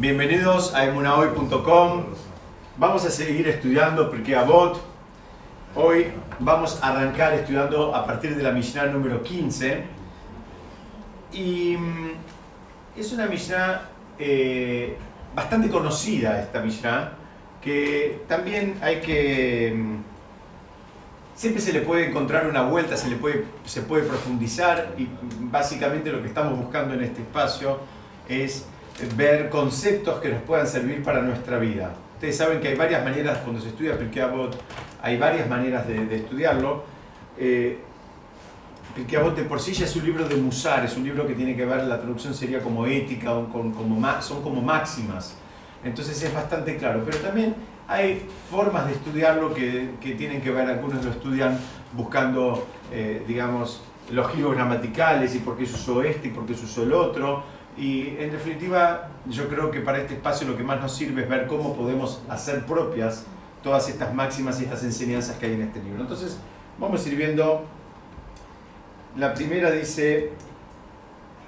Bienvenidos a emunahoy.com. Vamos a seguir estudiando Pirkei Avot. Hoy vamos a arrancar estudiando a partir de la Mishnah número 15. Y mm, es una Mishnah eh, bastante conocida, esta Mishnah, que también hay que... mm, Siempre se le puede encontrar una vuelta, se, le puede, se puede profundizar y básicamente lo que estamos buscando en este espacio es ver conceptos que nos puedan servir para nuestra vida. Ustedes saben que hay varias maneras, cuando se estudia Pirkei Avot, hay varias maneras de, estudiarlo. Eh, de por sí ya es un libro de Musar, es un libro que tiene que ver, la traducción sería como ética, o con- como, son como máximas. Entonces es bastante claro. Pero también hay formas de estudiarlo que, que tienen que ver, algunos lo estudian buscando, eh, digamos, los giros gramaticales y por qué se usó este y por qué se usó el otro. Y en definitiva, yo creo que para este espacio lo que más nos sirve es ver cómo podemos hacer propias todas estas máximas y estas enseñanzas que hay en este libro. Entonces, vamos a ir viendo. La primera dice,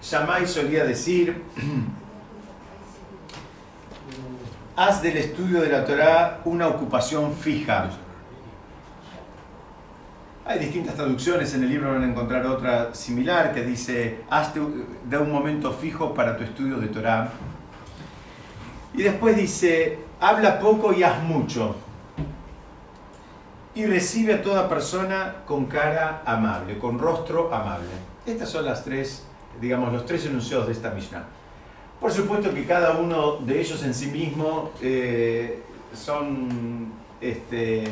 Shammai solía decir, haz del estudio de la Torá una ocupación fija. Hay distintas traducciones, en el libro van a encontrar otra similar que dice, hazte de un momento fijo para tu estudio de Torá. Y después dice, habla poco y haz mucho. Y recibe a toda persona con cara amable, con rostro amable. Estas son las tres, digamos, los tres enunciados de esta Mishnah. Por supuesto que cada uno de ellos en sí mismo eh, son, este,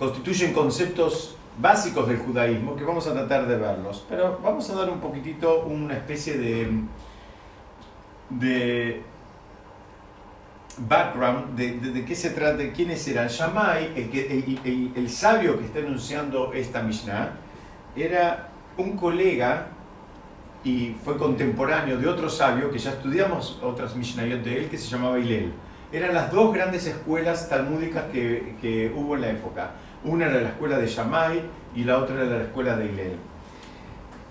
constituyen conceptos básicos del judaísmo que vamos a tratar de verlos. Pero vamos a dar un poquitito una especie de, de background de, de- de qué se trata, de quiénes eran. Shammai, el, el, el- el sabio que está enunciando esta Mishnah, era un colega y fue contemporáneo de otro sabio que ya estudiamos otras Mishnayot de él que se llamaba Hillel. Eran las dos grandes escuelas talmúdicas que, que hubo en la época. Una era la escuela de Shammai y la otra era la escuela de Hillel.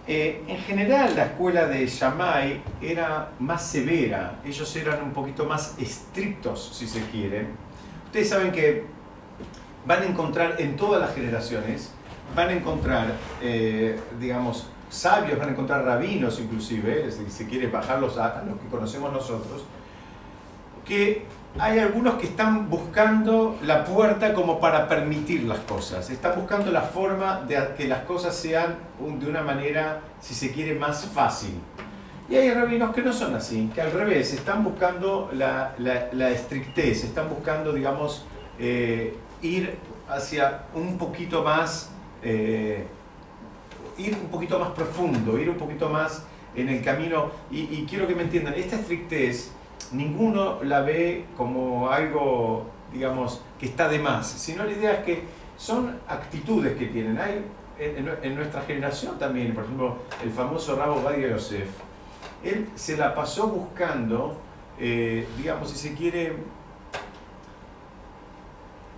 Eh, en general la escuela de Shammai era más severa, ellos eran un poquito más estrictos si se quiere. Ustedes saben que van a encontrar en todas las generaciones, van a encontrar, eh, digamos, sabios, van a encontrar rabinos inclusive, si se quiere bajarlos a los que conocemos nosotros, que hay algunos que están buscando la puerta como para permitir las cosas, están buscando la forma de que las cosas sean de una manera, si se quiere, más fácil. Y hay rabinos que no son así, que al revés, están buscando la, la, la estrictez, están buscando, digamos, eh, ir hacia un poquito más, eh, ir un poquito más profundo, ir un poquito más en el camino. Y, y quiero que me entiendan, esta estrictez ninguno la ve como algo, digamos, que está de más, sino la idea es que son actitudes que tienen. Hay en, nuestra generación también, por ejemplo, el famoso Rabo Badia Yosef, él se la pasó buscando, eh, digamos, si se quiere,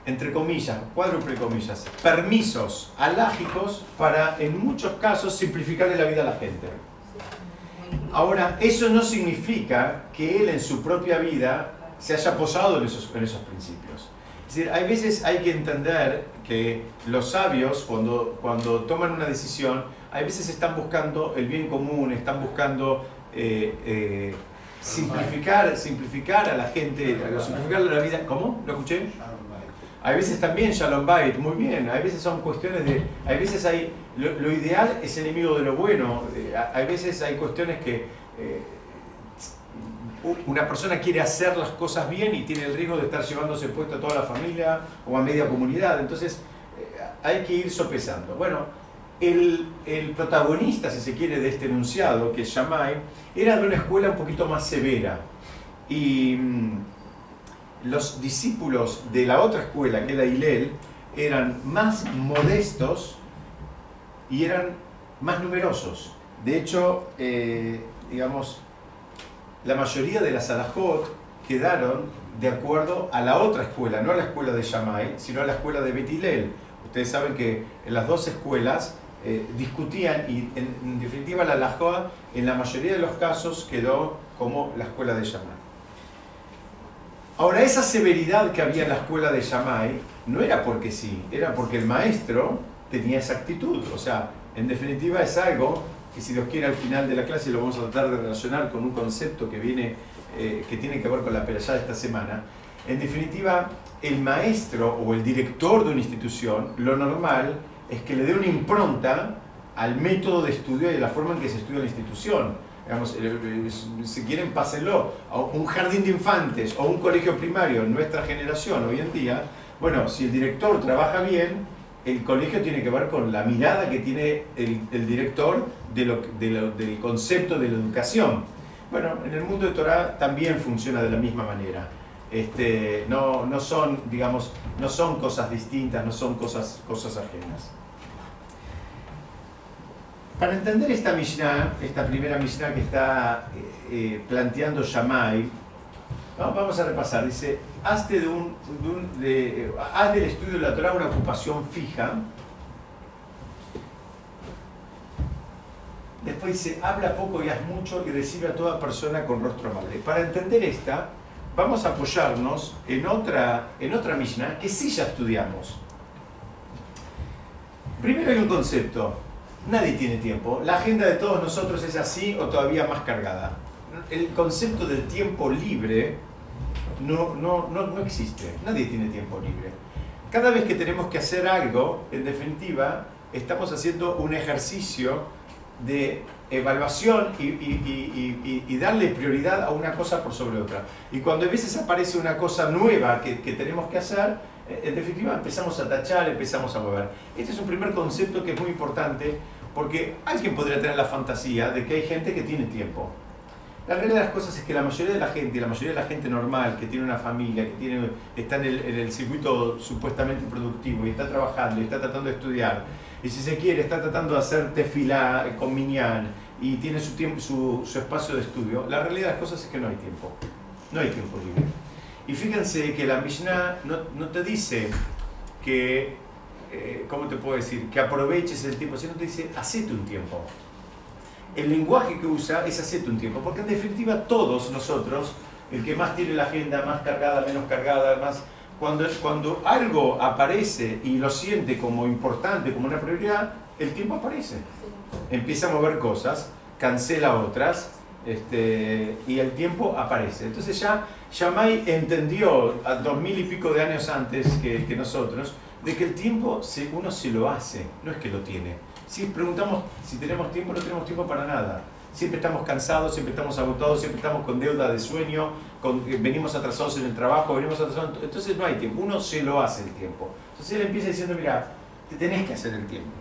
entre comillas, cuádruple comillas, permisos alágicos para, en muchos casos, simplificarle la vida a la gente. Ahora, eso no significa que él en su propia vida se haya posado en esos, en esos principios. Es decir, hay veces hay que entender que los sabios, cuando, cuando toman una decisión, hay veces están buscando el bien común, están buscando eh, eh, simplificar, simplificar a la gente, simplificar la vida. ¿Cómo? ¿Lo escuché? Hay veces también Shalom Bait, muy bien. Hay veces son cuestiones de. Hay veces hay. Lo, ideal es enemigo de lo bueno. Eh, Hay veces hay cuestiones que. eh, una persona quiere hacer las cosas bien y tiene el riesgo de estar llevándose puesto a toda la familia o a media comunidad. Entonces, eh, hay que ir sopesando. Bueno, el, el protagonista, si se quiere, de este enunciado, que es Shammai, era de una escuela un poquito más severa. Y. los discípulos de la otra escuela, que era Hillel, eran más modestos y eran más numerosos. De hecho, eh, digamos, la mayoría de las alajot quedaron de acuerdo a la otra escuela, no a la escuela de Shammai, sino a la escuela de Bet Hillel. Ustedes saben que en las dos escuelas eh, discutían y en, en definitiva la alajot en la mayoría de los casos quedó como la escuela de Shammai. Ahora, esa severidad que había en la escuela de Shammai no era porque sí, era porque el maestro tenía esa actitud. O sea, en definitiva es algo que si Dios quiere al final de la clase lo vamos a tratar de relacionar con un concepto que viene, eh, que tiene que ver con la perashá de esta semana. En definitiva, el maestro o el director de una institución, lo normal es que le dé una impronta al método de estudio y a la forma en que se estudia la institución. Digamos, eh, eh, si quieren, pásenlo. A un jardín de infantes o un colegio primario en nuestra generación hoy en día, bueno, si el director trabaja bien, el colegio tiene que ver con la mirada que tiene el, director de lo, del concepto de la educación. Bueno, en el mundo de Torah también funciona de la misma manera. Este, no, no, son, digamos, no son cosas distintas, no son cosas, cosas ajenas. Para entender esta Mishnah, esta primera Mishnah que está eh, eh, planteando Shammai, vamos a repasar. Dice, hazte de un, de haz del estudio de la Torah una ocupación fija. Después dice, habla poco y haz mucho y recibe a toda persona con rostro amable. Para entender esta, vamos a apoyarnos en otra, en otra Mishnah que sí ya estudiamos. Primero hay un concepto, Nadie tiene tiempo. La agenda de todos nosotros es así o todavía más cargada. El concepto del tiempo libre no, no, no, no existe. Nadie tiene tiempo libre. Cada vez que tenemos que hacer algo, en definitiva, estamos haciendo un ejercicio de evaluación y, y, y, darle prioridad a una cosa por sobre otra. Y cuando a veces aparece una cosa nueva que, que tenemos que hacer, en definitiva empezamos a tachar, empezamos a mover. Este es un primer concepto que es muy importante porque alguien podría tener la fantasía de que hay gente que tiene tiempo. La realidad de las cosas es que la mayoría de la gente, la mayoría de la gente normal que tiene una familia, que tiene, está en el, circuito supuestamente productivo y está trabajando y está tratando de estudiar, y si se quiere está tratando de hacer tefilá con minyan y tiene su, tiempo, su, su espacio de estudio, la realidad de las cosas es que no hay tiempo. No hay tiempo libre. Y fíjense que la Mishnah no, no te dice que, eh, ¿cómo te puedo decir? Que aproveches el tiempo, sino te dice, hacete un tiempo. El lenguaje que usa es hacete un tiempo, porque en definitiva todos nosotros, el que más tiene la agenda, más cargada, menos cargada, más... Cuando, cuando algo aparece y lo siente como importante, como una prioridad, el tiempo aparece. Empieza a mover cosas, cancela otras, este, y el tiempo aparece. Entonces ya Shammai entendió a dos mil y pico de años antes que, nosotros de que el tiempo uno se lo hace, no es que lo tiene. Si preguntamos si tenemos tiempo, no tenemos tiempo para nada. Siempre estamos cansados, siempre estamos agotados, siempre estamos con deuda de sueño, eh, venimos atrasados en el trabajo, venimos atrasados. Entonces no hay tiempo, uno se lo hace el tiempo. Entonces él empieza diciendo, mira, te tenés que hacer el tiempo.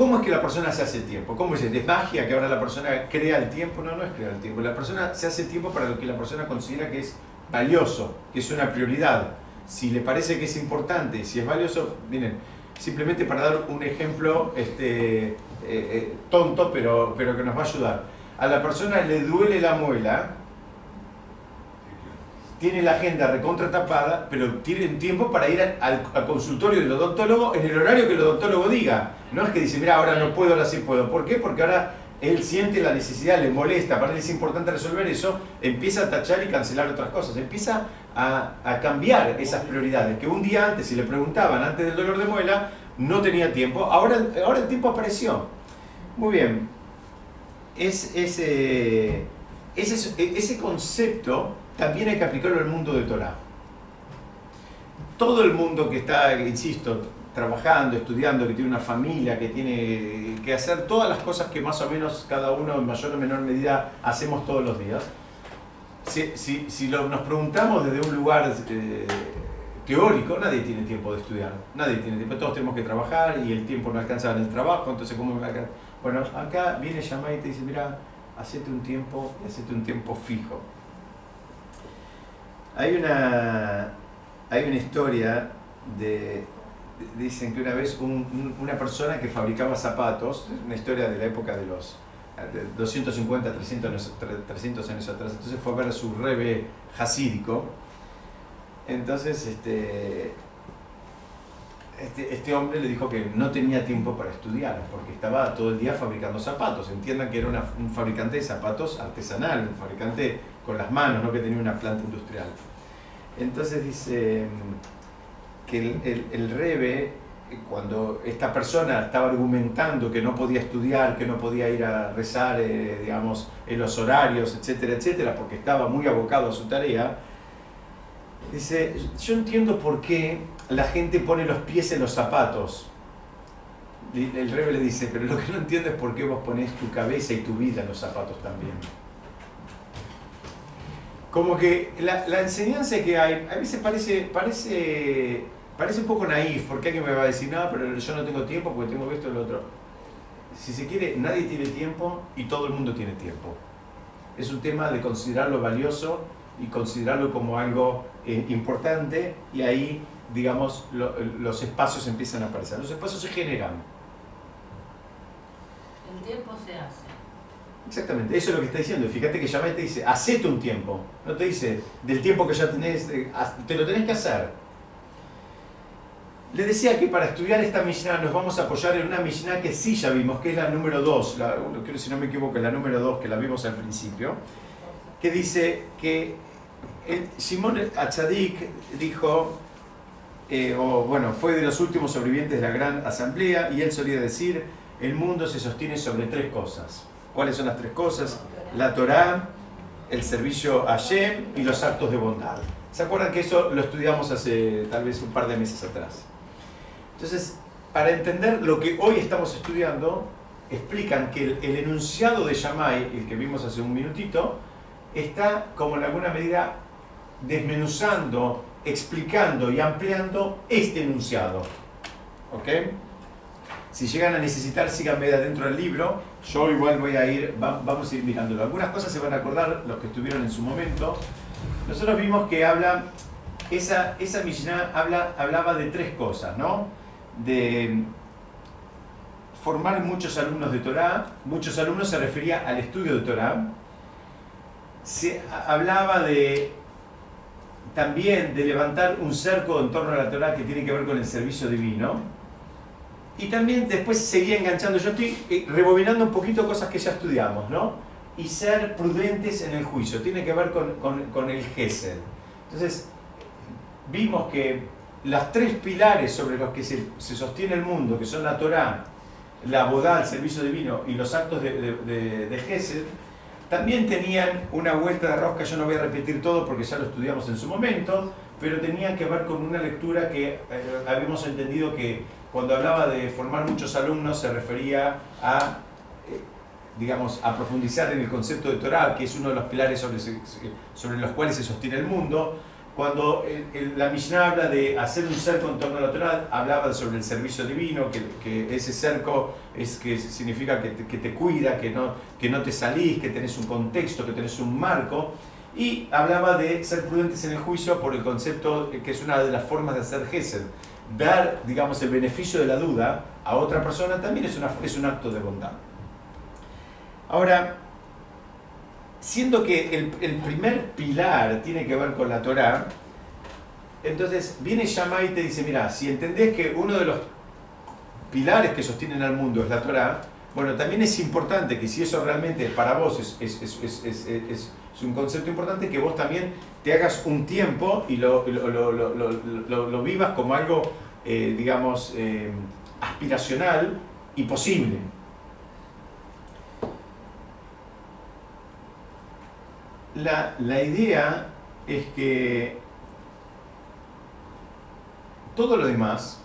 ¿Cómo es que la persona se hace el tiempo? ¿Cómo es? ¿Es magia que ahora la persona crea el tiempo? No, no es crear el tiempo. La persona se hace tiempo para lo que la persona considera que es valioso, que es una prioridad. Si le parece que es importante, si es valioso, miren, simplemente para dar un ejemplo este, eh, eh, tonto, pero, pero que nos va a ayudar. A la persona le duele la muela, tiene la agenda recontra tapada, pero tiene tiempo para ir al, consultorio del odontólogo en el horario que el odontólogo diga. No es que dice, mira, ahora no puedo, ahora sí puedo. ¿Por qué? Porque ahora él siente la necesidad, le molesta, para él es importante resolver eso, empieza a tachar y cancelar otras cosas, empieza a, a cambiar esas prioridades, que un día antes, si le preguntaban antes del dolor de muela, no tenía tiempo, ahora, ahora el tiempo apareció. Muy bien, es, ese, ese, ese concepto también hay que aplicarlo al mundo de Torah. Todo el mundo que está, insisto, trabajando, estudiando, que tiene una familia, que tiene que hacer todas las cosas que más o menos cada uno en mayor o menor medida hacemos todos los días. Si, si, nos preguntamos desde un lugar eh, teórico, nadie tiene tiempo de estudiar, nadie tiene tiempo, todos tenemos que trabajar y el tiempo no alcanza en el trabajo, entonces ¿cómo me alcanza? Bueno, acá viene Yamai y te dice, mira, hacete un tiempo y un tiempo fijo. Hay una, hay una historia de, dicen que una vez una persona que fabricaba zapatos, una historia de la época de los 250, 300, 300 años atrás, entonces fue a ver su rebe hasídico, entonces este, este, este, hombre le dijo que no tenía tiempo para estudiar, porque estaba todo el día fabricando zapatos. Entiendan que era un fabricante de zapatos artesanal, un fabricante con las manos, no que tenía una planta industrial. Entonces dice mm, que el, el, Rebe, cuando esta persona estaba argumentando que no podía estudiar, que no podía ir a rezar, eh, digamos, en los horarios, etcétera, etcétera, porque estaba muy abocado a su tarea, dice, yo entiendo por qué la gente pone los pies en los zapatos. El rebe le dice, pero lo que no entiendo es por qué vos pones tu cabeza y tu vida en los zapatos también. Como que la, enseñanza que hay, a veces parece, parece, parece un poco naif, porque alguien me va a decir, no, pero yo no tengo tiempo porque tengo esto y lo otro. Si se quiere, nadie tiene tiempo y todo el mundo tiene tiempo. Es un tema de considerarlo valioso y considerarlo como algo eh, importante y ahí digamos, los espacios empiezan a aparecer. Los espacios se generan. El tiempo se hace. Exactamente, eso es lo que está diciendo. Fíjate que Yamé te dice, hacete un tiempo. No te dice, del tiempo que ya tenés, te lo tenés que hacer. Le decía que para estudiar esta Mishnah nos vamos a apoyar en una Mishnah que sí ya vimos, que es la número 2, creo si no me equivoco, la número 2 que la vimos al principio, que dice que Simón Achadik dijo, eh, o bueno, fue de los últimos sobrevivientes de la gran asamblea y él solía decir, el mundo se sostiene sobre tres cosas. ¿Cuáles son las tres cosas? La Torá, el servicio a Shem y los actos de bondad. ¿Se acuerdan que eso lo estudiamos hace tal vez un par de meses atrás? Entonces, para entender lo que hoy estamos estudiando, explican que el, enunciado de Shammai, el que vimos hace un minutito, está como en alguna medida desmenuzando explicando y ampliando este enunciado. ¿Ok? Si llegan a necesitar, síganme de adentro del libro. Yo igual voy a ir, vamos a ir mirándolo. Algunas cosas se van a acordar, los que estuvieron en su momento. Nosotros vimos que habla, esa, esa Mishnah habla, hablaba de tres cosas, ¿no? De formar muchos alumnos de Torah. Muchos alumnos se refería al estudio de Torah. Se hablaba de también de levantar un cerco en torno a la Torah que tiene que ver con el servicio divino. Y también después seguía enganchando, yo estoy eh, rebobinando un poquito cosas que ya estudiamos, ¿no? Y ser prudentes en el juicio, tiene que ver con, con, el Gesed. Entonces, vimos que las tres pilares sobre los que se, se, sostiene el mundo, que son la Torah, la Bodá, el servicio divino y los actos de, de, de, también tenían una vuelta de rosca, yo no voy a repetir todo porque ya lo estudiamos en su momento, pero tenían que ver con una lectura que eh, habíamos entendido que cuando hablaba de formar muchos alumnos se refería a, eh, digamos, a profundizar en el concepto de Torah, que es uno de los pilares sobre, sobre los cuales se sostiene el mundo, cuando la Mishnah habla de hacer un cerco en torno a la Torah, hablaba sobre el servicio divino, que, ese cerco es que significa que te, cuida, que no, te salís, que tenés un contexto, que tenés un marco. Y hablaba de ser prudentes en el juicio por el concepto que es una de las formas de hacer Gesed. Dar, digamos, el beneficio de la duda a otra persona también es, es un acto de bondad. Ahora, siendo que el, primer pilar tiene que ver con la Torah, entonces viene Shammai y te dice, mira, si entendés que uno de los pilares que sostienen al mundo es la Torah, bueno, también es importante que si eso realmente para vos es, es, un concepto importante, que vos también te hagas un tiempo y lo, lo, vivas como algo, eh, digamos, eh, aspiracional y posible. La, idea es que todo lo demás,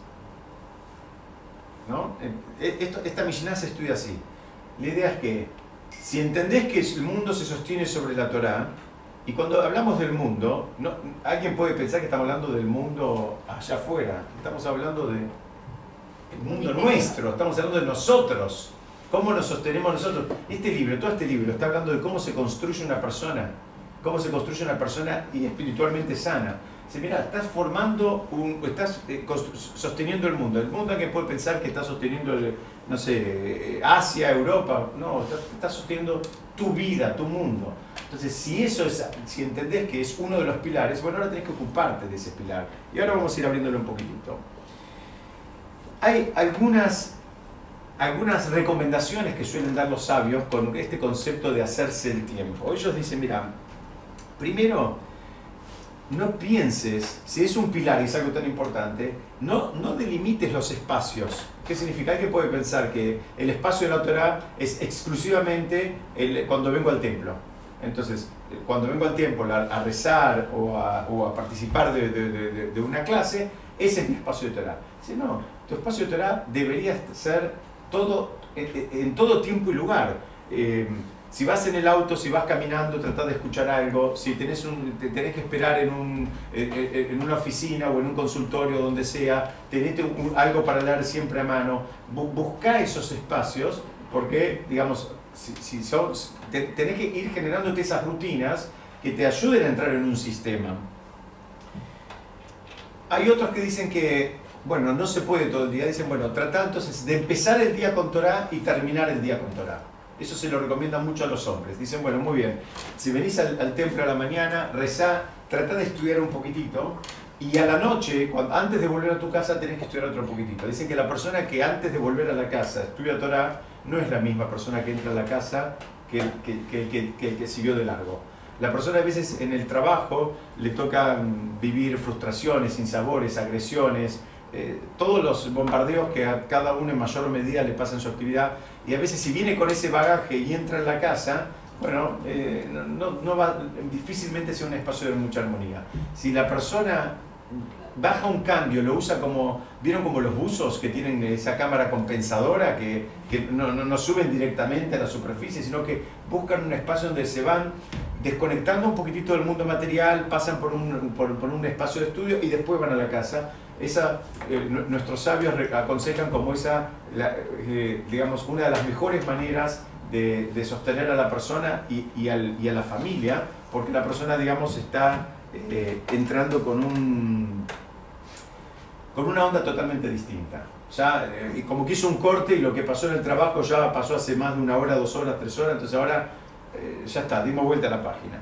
¿no? Eh, esta Mishnah se estudia así. La idea es que si entendés que el mundo se sostiene sobre la Torah, y cuando hablamos del mundo, no, alguien puede pensar que estamos hablando del mundo allá afuera, estamos hablando del mundo nuestro, estamos hablando de nosotros. ¿Cómo nos sostenemos nosotros? Este libro, todo este libro, está hablando de cómo se construye una persona, cómo se construye una persona espiritualmente sana. Dice, mira, estás formando, un, estás eh, sosteniendo el mundo. El mundo que puede pensar que está sosteniendo, no sé, Asia, Europa. No, estás, estás sosteniendo tu vida, tu mundo. Entonces, si eso es, si entendés que es uno de los pilares, bueno, ahora tenés que ocuparte de ese pilar. Y ahora vamos a ir abriéndolo un poquitito. hay algunas, algunas recomendaciones que suelen dar los sabios con este concepto de hacerse el tiempo. Ellos dicen, mira, primero, no pienses, si es un pilar y es algo tan importante, no, no delimites los espacios. ¿Qué significa? Que puede pensar que el espacio de la Torah es exclusivamente el, cuando vengo al templo. Entonces, cuando vengo al templo a, rezar o a, o a participar de, de, de, una clase, ese es mi espacio de Torah. Dice, no, tu espacio de Torah debería ser todo, en, todo tiempo y lugar. Eh, si vas en el auto, si vas caminando, trata de escuchar algo. Si tenés, un, tenés que esperar en, un, en, una oficina o en un consultorio, donde sea, tenés algo para leer siempre a mano. Busca esos espacios, porque, digamos, si, si tenés que ir generándote esas rutinas que te ayuden a entrar en un sistema. Hay otros que dicen que, bueno, no se puede todo el día. Dicen, bueno, trata entonces de empezar el día con Torah y terminar el día con Torah. Eso se lo recomienda mucho a los hombres. Dicen, bueno, muy bien, si venís al, templo a la mañana, rezá, trata de estudiar un poquitito y a la noche, cuando, antes de volver a tu casa, tenés que estudiar otro poquitito. Dicen que la persona que antes de volver a la casa estudia Torah no es la misma persona que entra a la casa que, que, que, que el que siguió de largo. La persona a veces en el trabajo le toca vivir frustraciones, sinsabores, agresiones, eh, todos los bombardeos que a cada uno en mayor medida le pasan su actividad y a veces si viene con ese bagaje y entra en la casa, bueno, eh, no, no, va, difícilmente sea un espacio de mucha armonía. Si la persona baja un cambio, lo usa como, ¿vieron como los buzos que tienen esa cámara compensadora que, que no, no, no, suben directamente a la superficie, sino que buscan un espacio donde se van desconectando un poquitito del mundo material, pasan por un, por, un espacio de estudio y después van a la casa? esa, eh, nuestros sabios aconsejan como esa, eh, digamos, una de las mejores maneras de, de sostener a la persona y, y, al, y, a la familia, porque la persona, digamos, está eh, entrando con, un, con una onda totalmente distinta. Ya, como que hizo un corte y lo que pasó en el trabajo ya pasó hace más de una hora, dos horas, tres horas, entonces ahora ya está, dimos vuelta a la página.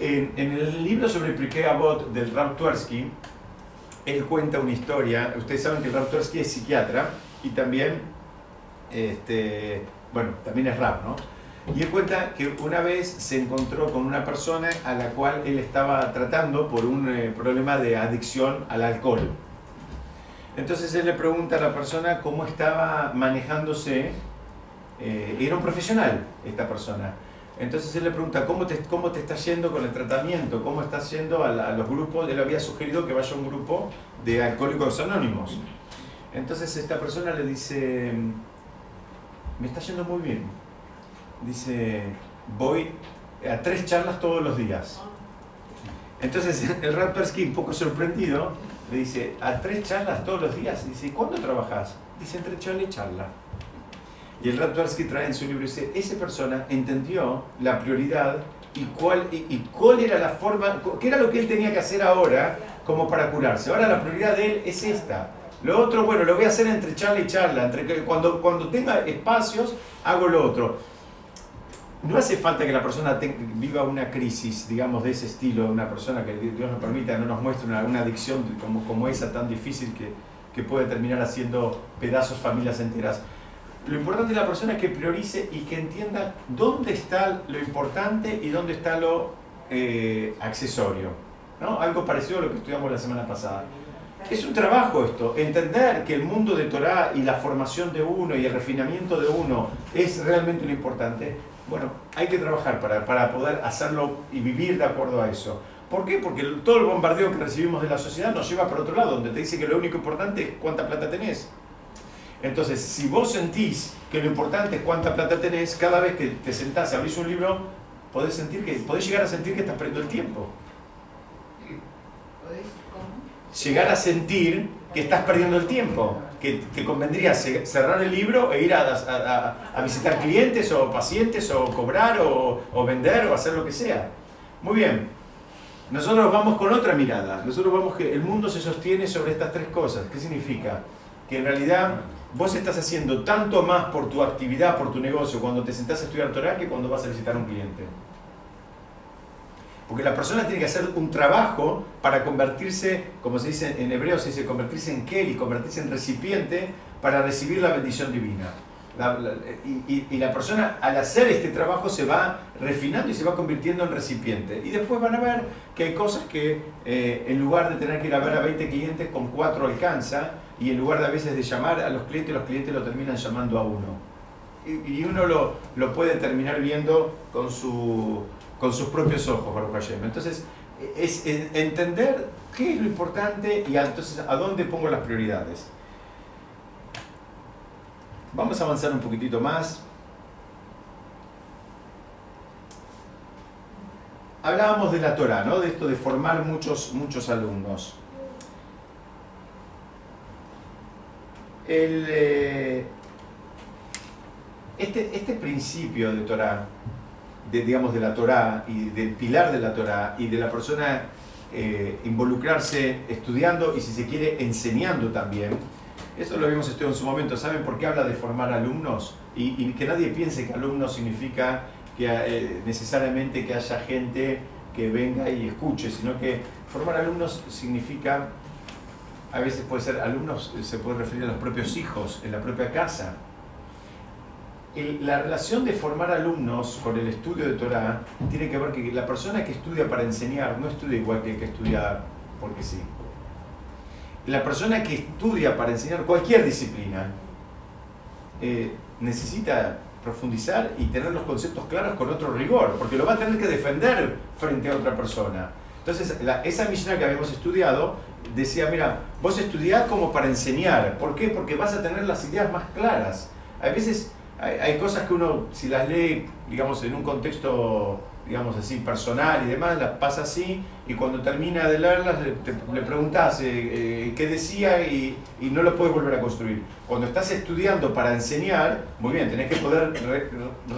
En, el libro sobre Priké Abot del Rav Twersky, él cuenta una historia. Ustedes saben que el Rav es psiquiatra y también, este, bueno, también es Rav, ¿no? Y él cuenta que una vez se encontró con una persona a la cual él estaba tratando por un eh, problema de adicción al alcohol. Entonces él le pregunta a la persona cómo estaba manejándose. Eh, era un profesional esta persona entonces él le pregunta, ¿cómo te, cómo te está yendo con el tratamiento? ¿Cómo estás yendo a, los grupos? Él había sugerido que vaya a un grupo de alcohólicos anónimos. Entonces esta persona le dice, me está yendo muy bien. Dice, voy a tres charlas todos los días. Entonces el Rappersky, un poco sorprendido, le dice, ¿a tres charlas todos los días? Dice, ¿cuándo trabajas? Dice, entre y charla. Y el Radwarsky trae en su libro, dice, esa persona entendió la prioridad y cuál, y, cuál era la forma, qué era lo que él tenía que hacer ahora como para curarse. Ahora la prioridad de él es esta. Lo otro, bueno, lo voy a hacer entre charla y charla, entre cuando, cuando tenga espacios, hago lo otro. No hace falta que la persona viva una crisis, digamos, de ese estilo, una persona que Dios nos permita, no nos muestre una, una adicción como, como esa tan difícil que, que puede terminar haciendo pedazos familias enteras. Lo importante de la persona es que priorice y que entienda dónde está lo importante y dónde está lo eh, accesorio. ¿no? Algo parecido a lo que estudiamos la semana pasada. Es un trabajo esto, entender que el mundo de Torah y la formación de uno y el refinamiento de uno es realmente lo importante. Bueno, hay que trabajar para, para poder hacerlo y vivir de acuerdo a eso. ¿Por qué? Porque todo el bombardeo que recibimos de la sociedad nos lleva por otro lado, donde te dice que lo único importante es cuánta plata tenés. Entonces, si vos sentís que lo importante es cuánta plata tenés, cada vez que te sentás y abrís un libro, podés, sentir que, podés llegar a sentir que estás perdiendo el tiempo. Llegar a sentir que estás perdiendo el tiempo, que te convendría cerrar el libro e ir a, a, visitar clientes o pacientes o cobrar o, o vender o hacer lo que sea. Muy bien, nosotros vamos con otra mirada. Nosotros vamos que el mundo se sostiene sobre estas tres cosas. ¿Qué significa? Que en realidad vos estás haciendo tanto más por tu actividad, por tu negocio, cuando te sentás a estudiar Torah que cuando vas a visitar a un cliente. Porque la persona tiene que hacer un trabajo para convertirse, como se dice en hebreo, se dice convertirse en keli, convertirse en recipiente para recibir la bendición divina. y, la persona al hacer este trabajo se va refinando y se va convirtiendo en recipiente. Y después van a ver que hay cosas que eh, en lugar de tener que ir a ver a 20 clientes, con 4 alcanza, y en lugar de a veces de llamar a los clientes, los clientes lo terminan llamando a uno. Y, uno lo, lo, puede terminar viendo con, su, con sus propios ojos, Baruch. Entonces, es entender qué es lo importante y entonces a dónde pongo las prioridades. Vamos a avanzar un poquitito más. Hablábamos de la Torah, ¿no? De esto de formar muchos, muchos alumnos. Eh, este, este principio de Torah, de, digamos de la Torah y del pilar de la Torah y de la persona eh, involucrarse estudiando y si se quiere enseñando también, eso lo habíamos estudiado en su momento. ¿Saben por qué habla de formar alumnos? Y, que nadie piense que alumno significa que eh, necesariamente que haya gente que venga y escuche, sino que formar alumnos significa, a veces puede ser alumnos, se puede referir a los propios hijos, en la propia casa. la relación de formar alumnos con el estudio de Torah tiene que ver que la persona que estudia para enseñar no estudia igual que el que estudia porque sí la persona que estudia para enseñar cualquier disciplina eh, necesita profundizar y tener los conceptos claros con otro rigor, porque lo va a tener que defender frente a otra persona. Entonces, esa misión que habíamos estudiado decía, mira, vos estudiás como para enseñar. ¿Por qué? Porque vas a tener las ideas más claras. A veces hay, hay cosas que uno, si las lee, digamos, en un contexto digamos así, personal y demás, las pasa así, y cuando termina de leerlas le, preguntas eh, eh, qué decía y, y, no lo puedes volver a construir. Cuando estás estudiando para enseñar, muy bien, tenés que poder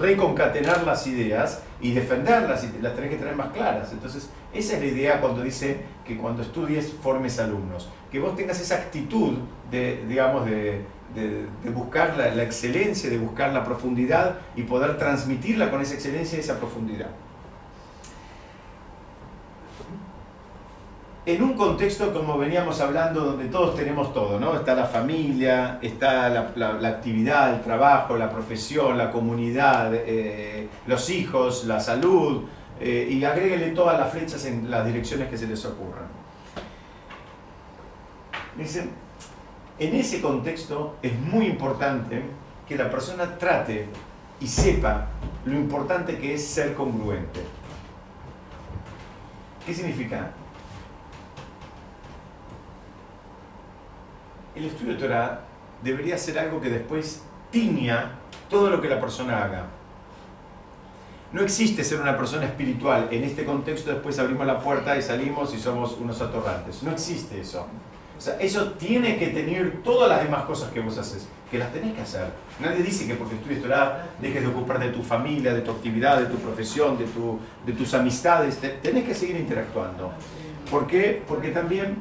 reconcatenar las ideas y defenderlas y las tenés que tener más claras. Entonces, esa es la idea cuando dice que cuando estudies formes alumnos, que vos tengas esa actitud de, digamos, de, de, buscar la, la excelencia, de buscar la profundidad y poder transmitirla con esa excelencia y esa profundidad. en un contexto como veníamos hablando, donde todos tenemos todo, ¿no? Está la familia, está la, actividad, el trabajo, la profesión, la comunidad, eh, los hijos, la salud, eh, y agréguenle todas las flechas en las direcciones que se les ocurran. Dicen, en ese contexto es muy importante que la persona trate y sepa lo importante que es ser congruente. ¿Qué significa? el estudio de Torah debería ser algo que después tiña todo lo que la persona haga. No existe ser una persona espiritual. En este contexto después abrimos la puerta y salimos y somos unos atorrantes. No existe eso. Eso tiene que tener todas las demás cosas que vos haces, que las tenés que hacer. Nadie dice que porque estudias Torah dejes de ocuparte de tu familia, de tu actividad, de tu profesión, de, tu, de tus amistades. Tenés que seguir interactuando. ¿Por qué? Porque también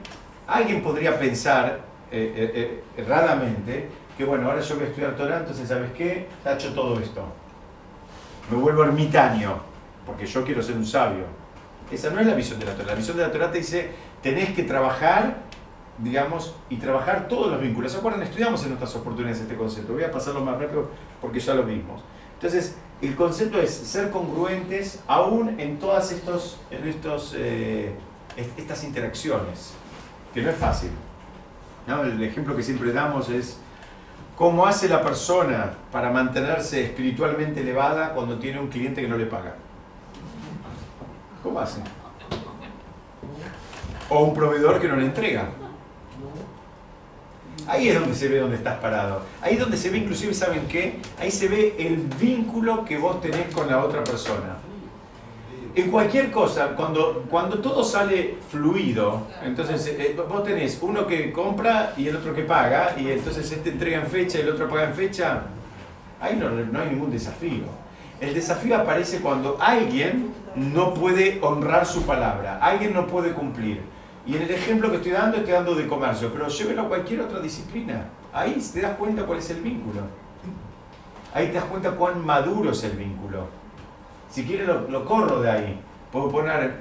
alguien podría pensar eh, eh, eh, erradamente que bueno, ahora yo voy a estudiar Torah, entonces ¿sabes qué? hecho todo esto. Me vuelvo ermitaño, porque yo quiero ser un sabio. Esa no es la visión de la Torah. La visión de la Torah te dice, tenés que trabajar, digamos, y trabajar todos los vínculos. ¿Se acuerdan? Estudiamos en otras oportunidades este concepto. Voy a pasarlo más rápido porque ya lo vimos. Entonces, el concepto es ser congruentes aún en todas estos, en estos, estas interacciones, que no es fácil. El ejemplo que siempre damos es cómo hace la persona para mantenerse espiritualmente elevada cuando tiene un cliente que no le paga. ¿Cómo hace? O un proveedor que no le entrega. Ahí es donde se ve dónde estás parado. Ahí es donde se ve, inclusive, ¿saben qué? Ahí se ve el vínculo que vos tenés con la otra persona en cualquier cosa, cuando, cuando todo sale fluido, entonces eh, vos tenés uno que compra y el otro que paga, y entonces este entrega en fecha y el otro paga en fecha, ahí no, no hay ningún desafío. El desafío aparece cuando alguien no puede honrar su palabra, alguien no puede cumplir. Y en el ejemplo que estoy dando, estoy dando de comercio, pero llévelo a cualquier otra disciplina. Ahí te das cuenta cuál es el vínculo. Ahí te das cuenta cuán maduro es el vínculo. Si quiere lo, corro de ahí. Puedo poner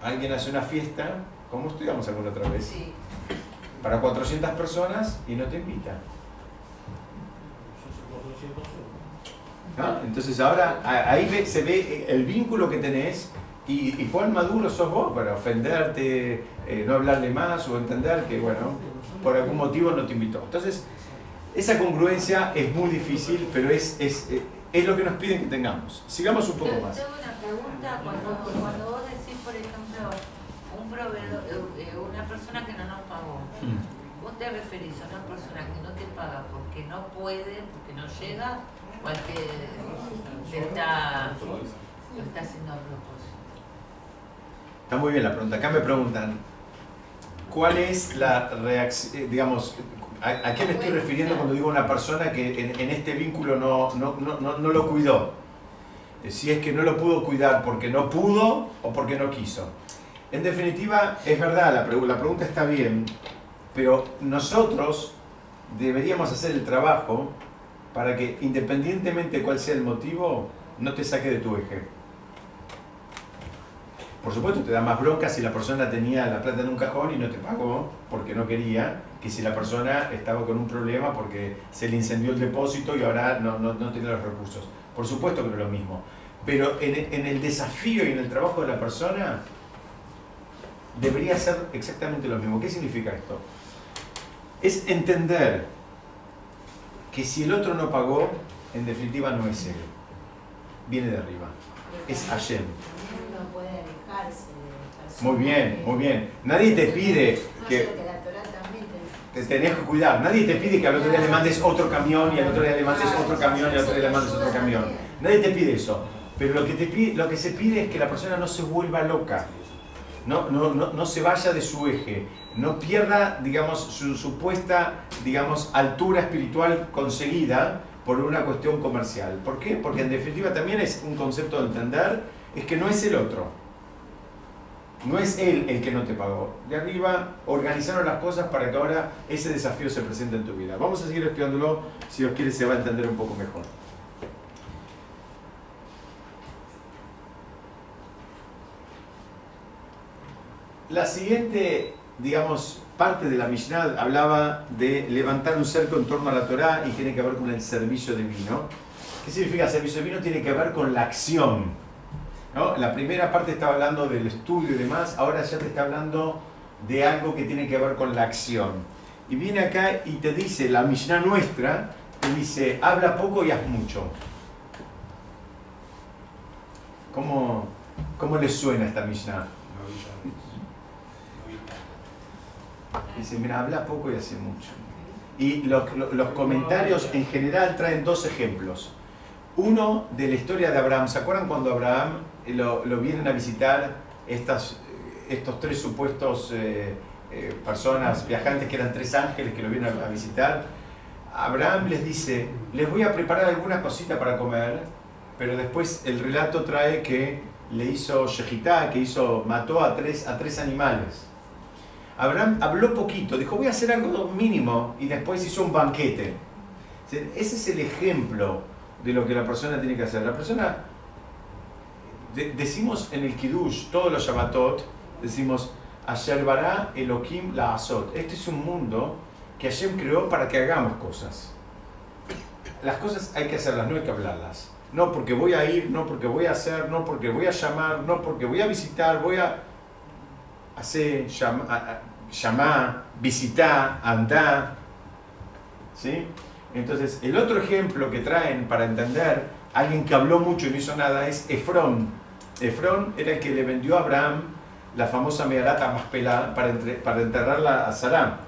alguien hace una fiesta, como estudiamos alguna otra vez, para 400 personas y no te invita. Entonces ahora ahí se ve el vínculo que tenés y, y cuán maduro sos vos para ofenderte, eh, no hablarle más o entender que, bueno, por algún motivo no te invitó. Entonces, esa congruencia es muy difícil, pero es, es, es lo que nos piden que tengamos. Sigamos un poco más. Tengo una pregunta, cuando, cuando vos decís, por ejemplo, un proveedor, eh, una persona que no nos pagó, mm. ¿vos te referís a una persona que no te paga porque no puede, porque no llega, o al que está, lo está haciendo a propósito? Está muy bien la pregunta. Acá me preguntan, ¿cuál es la reacción, eh, digamos, a, qué me estoy refiriendo cuando digo una persona que en, este vínculo no, no, no, no, lo cuidó? Eh, si es que no lo pudo cuidar porque no pudo o porque no quiso. En definitiva, es verdad, la, la pregunta está bien, pero nosotros deberíamos hacer el trabajo para que independientemente cuál sea el motivo, no te saque de tu eje. Por supuesto, te da más bronca si la persona tenía la plata en un cajón y no te pagó porque no quería, que si la persona estaba con un problema porque se le incendió el depósito y ahora no, no, no tiene los recursos. Por supuesto que no es lo mismo. Pero en, en el desafío y en el trabajo de la persona debería ser exactamente lo mismo. ¿Qué significa esto? Es entender que si el otro no pagó, en definitiva no es él. Viene de arriba. Es Hashem. Muy bien, muy bien. Nadie te pide que te tenés que cuidar. Nadie te pide que al otro día le mandes otro camión y al otro día le mandes otro camión y al otro día le mandes otro camión. Nadie te pide eso. Pero lo que, se pide es que la persona no se vuelva loca. No, no se vaya de su eje, no pierda, digamos, su supuesta, digamos, altura espiritual conseguida por una cuestión comercial. ¿Por qué? Porque en definitiva también es un concepto de entender, es que no es el otro. No es él el que no te pagó. De arriba organizaron las cosas para que ahora ese desafío se presente en tu vida. Vamos a seguir estudiándolo, si os quiere se va a entender un poco mejor. La siguiente, digamos, parte de la Mishnah hablaba de levantar un cerco en torno a la Torah y tiene que ver con el servicio divino. ¿Qué significa servicio divino? Tiene que ver con la acción la primera parte estaba hablando del estudio y demás, ahora ya te está hablando de algo que tiene que ver con la acción. Y viene acá y te dice, la Mishnah nuestra, te dice, habla poco y haz mucho. ¿Cómo, cómo le suena esta Mishnah? Dice, mira, habla poco y hace mucho. Y los, los comentarios en general traen dos ejemplos. Uno de la historia de Abraham. ¿Se acuerdan cuando Abraham lo, vienen a visitar estas, estos tres supuestos eh, eh, personas, viajantes, que eran tres ángeles que lo vienen a, visitar. Abraham les dice, les voy a preparar alguna cosita para comer, pero después el relato trae que le hizo Shejitá, que hizo, mató a tres, a tres animales. Abraham habló poquito, dijo voy a hacer algo mínimo y después hizo un banquete. Ese es el ejemplo de lo que la persona tiene que hacer. La persona decimos en el Kiddush, todos los Shabbatot, decimos, Asher bara Elohim la Azot. Este es un mundo que Hashem creó para que hagamos cosas. Las cosas hay que hacerlas, no hay que hablarlas. No porque voy a ir, no porque voy a hacer, no porque voy a llamar, no porque voy a visitar, voy a hacer, llamar, visitar, andar. ¿Sí? Entonces, el otro ejemplo que traen para entender alguien que habló mucho y no hizo nada es Efrón Efrón era el que le vendió a Abraham la famosa megarata más pelada para, para enterrarla a Sará.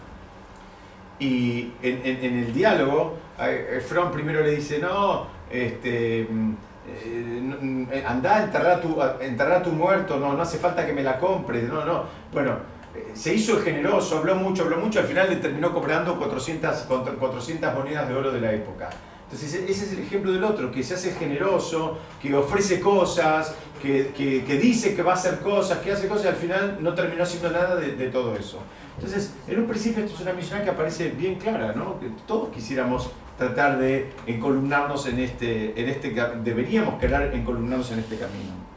Y en, el diálogo, Efrón primero le dice, no, este, eh, anda a enterrar tu, enterrar tu muerto, no, no hace falta que me la compres, no, no. Bueno, eh, se hizo generoso, habló mucho, habló mucho, al final le terminó cobrando 400, 400 monedas de oro de la época. Entonces ese es el ejemplo del otro, que se hace generoso, que ofrece cosas, que, dice que va a hacer cosas, que hace cosas y al final no terminó haciendo nada de, todo eso. Entonces, en un principio esto es una misión que aparece bien clara, ¿no? Que todos quisiéramos tratar de encolumnarnos en este, en este deberíamos querer encolumnarnos en este camino.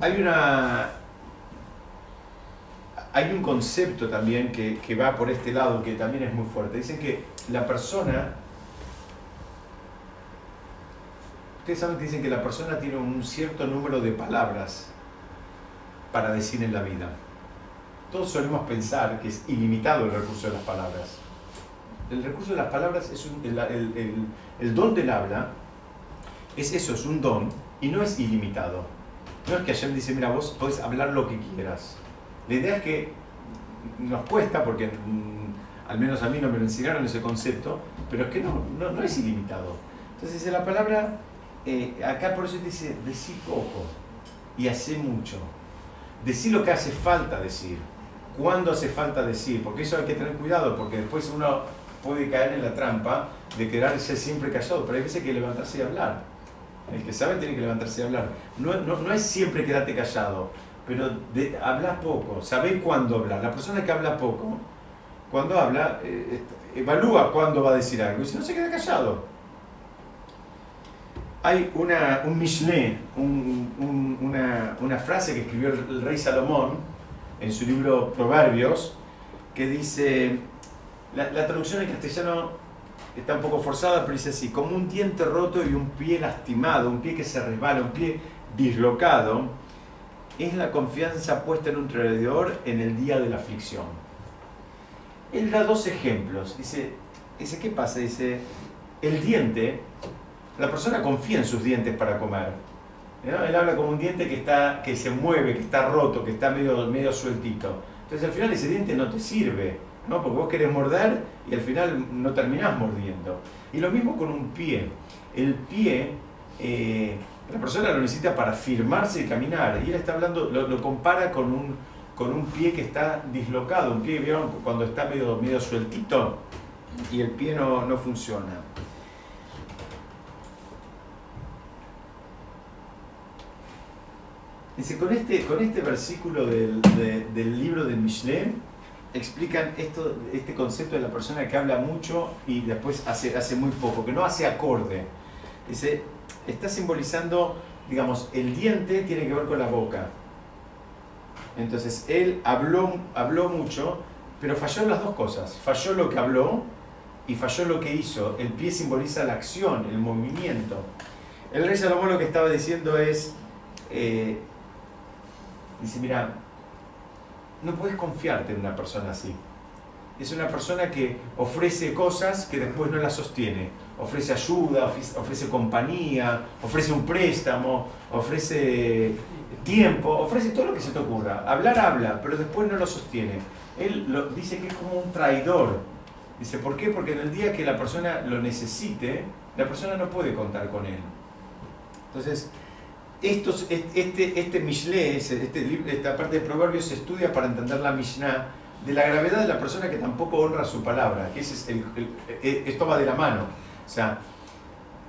hay una hay un concepto también que, que, va por este lado que también es muy fuerte. Dicen que la persona, ustedes saben que dicen que la persona tiene un cierto número de palabras para decir en la vida. Todos solemos pensar que es ilimitado el recurso de las palabras. El recurso de las palabras es el, el, el don del habla, es eso, es un don y no es ilimitado. No es que ayer dice, mira, vos podés hablar lo que quieras. La idea es que nos cuesta, porque al menos a mí no me lo enseñaron ese concepto, pero es que no, no, es ilimitado. Entonces la palabra, eh, acá por eso dice, decir poco y hace mucho. Decir lo que hace falta decir. ¿Cuándo hace falta decir? Porque eso hay que tener cuidado, porque después uno puede caer en la trampa de quedarse siempre callado, pero hay veces que levantarse y hablar. El que sabe tiene que levantarse y hablar. No, no, no es siempre quedarte callado, pero de, habla poco, sabe cuándo hablar. La persona que habla poco, cuando habla, eh, evalúa cuándo va a decir algo y si no se queda callado. Hay una, un Mishneh, un, una, una, frase que escribió el rey Salomón en su libro Proverbios, que dice, la, la traducción en castellano está un poco forzada, pero dice así, como un diente roto y un pie lastimado, un pie que se resbala, un pie dislocado, es la confianza puesta en un traidor en el día de la aflicción. Él da dos ejemplos. Dice, dice, ¿qué pasa? Dice, el diente, la persona confía en sus dientes para comer. Él habla como un diente que, está, que se mueve, que está roto, que está medio, medio sueltito. Entonces al final ese diente no te sirve ¿no? Porque vos querés morder y al final no terminás mordiendo. Y lo mismo con un pie. El pie, eh, la persona lo necesita para firmarse y caminar. Y él está hablando, lo, compara con un, con un pie que está dislocado. Un pie, ¿vieron? Cuando está medio, medio sueltito y el pie no, no funciona. Dice, con este, con este versículo del, del libro de Mishneh, explican esto, este concepto de la persona que habla mucho y después hace, hace muy poco, que no hace acorde. Dice, está simbolizando, digamos, el diente tiene que ver con la boca. Entonces, él habló, habló mucho, pero falló en las dos cosas. Falló lo que habló y falló lo que hizo. El pie simboliza la acción, el movimiento. El rey Salomón lo que estaba diciendo es, eh, dice, mira, no puedes confiarte en una persona así. Es una persona que ofrece cosas que después no las sostiene. Ofrece ayuda, ofrece compañía, ofrece un préstamo, ofrece tiempo, ofrece todo lo que se te ocurra. Hablar habla, pero después no lo sostiene. Él dice que es como un traidor. Dice, ¿por qué? Porque en el día que la persona lo necesite, la persona no puede contar con él. Entonces, estos, este, este Mishle, este, esta parte de Proverbios se estudia para entender la Mishnah de la gravedad de la persona que tampoco honra su palabra, que es el, esto va de la mano. O sea,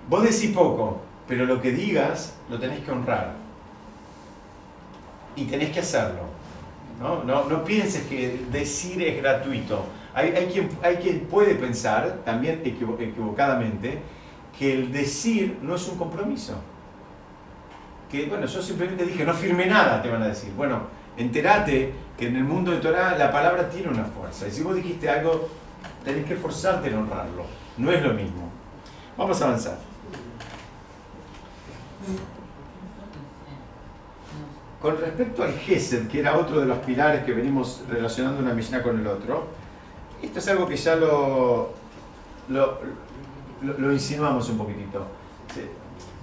vos decís poco, pero lo que digas lo tenés que honrar. Y tenés que hacerlo. No, no, no pienses que decir es gratuito. Hay, hay, quien, hay quien puede pensar, también equivocadamente, que el decir no es un compromiso que, bueno, yo simplemente dije, no firme nada, te van a decir. Bueno, entérate que en el mundo de Torah la palabra tiene una fuerza. Y si vos dijiste algo, tenés que esforzarte en honrarlo. No es lo mismo. Vamos a avanzar. Con respecto al Gesed, que era otro de los pilares que venimos relacionando una Mishnah con el otro, esto es algo que ya lo, lo, insinuamos un poquitito.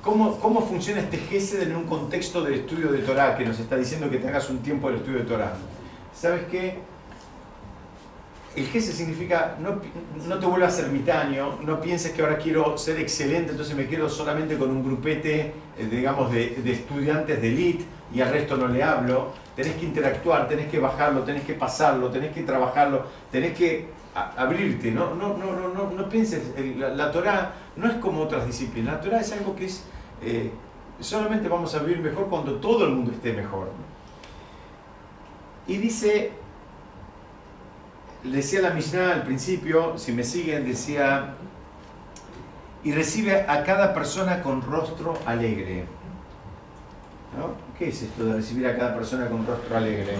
¿Cómo, ¿Cómo, funciona este Gesed en un contexto de estudio de Torah que nos está diciendo que te hagas un tiempo del estudio de Torah? ¿Sabes qué? El Gesed significa no, no te vuelvas ermitaño, no pienses que ahora quiero ser excelente, entonces me quedo solamente con un grupete, eh, digamos, de, de estudiantes de elite y al resto no le hablo. Tenés que interactuar, tenés que bajarlo, tenés que pasarlo, tenés que trabajarlo, tenés que abrirte, no, no, no, no, no, pienses, la, la, Torah no es como otras disciplinas, la Torah es algo que es, eh, solamente vamos a vivir mejor cuando todo el mundo esté mejor. Y dice, decía la Mishnah al principio, si me siguen, decía, y recibe a cada persona con rostro alegre. ¿No? ¿Qué es esto de recibir a cada persona con rostro alegre?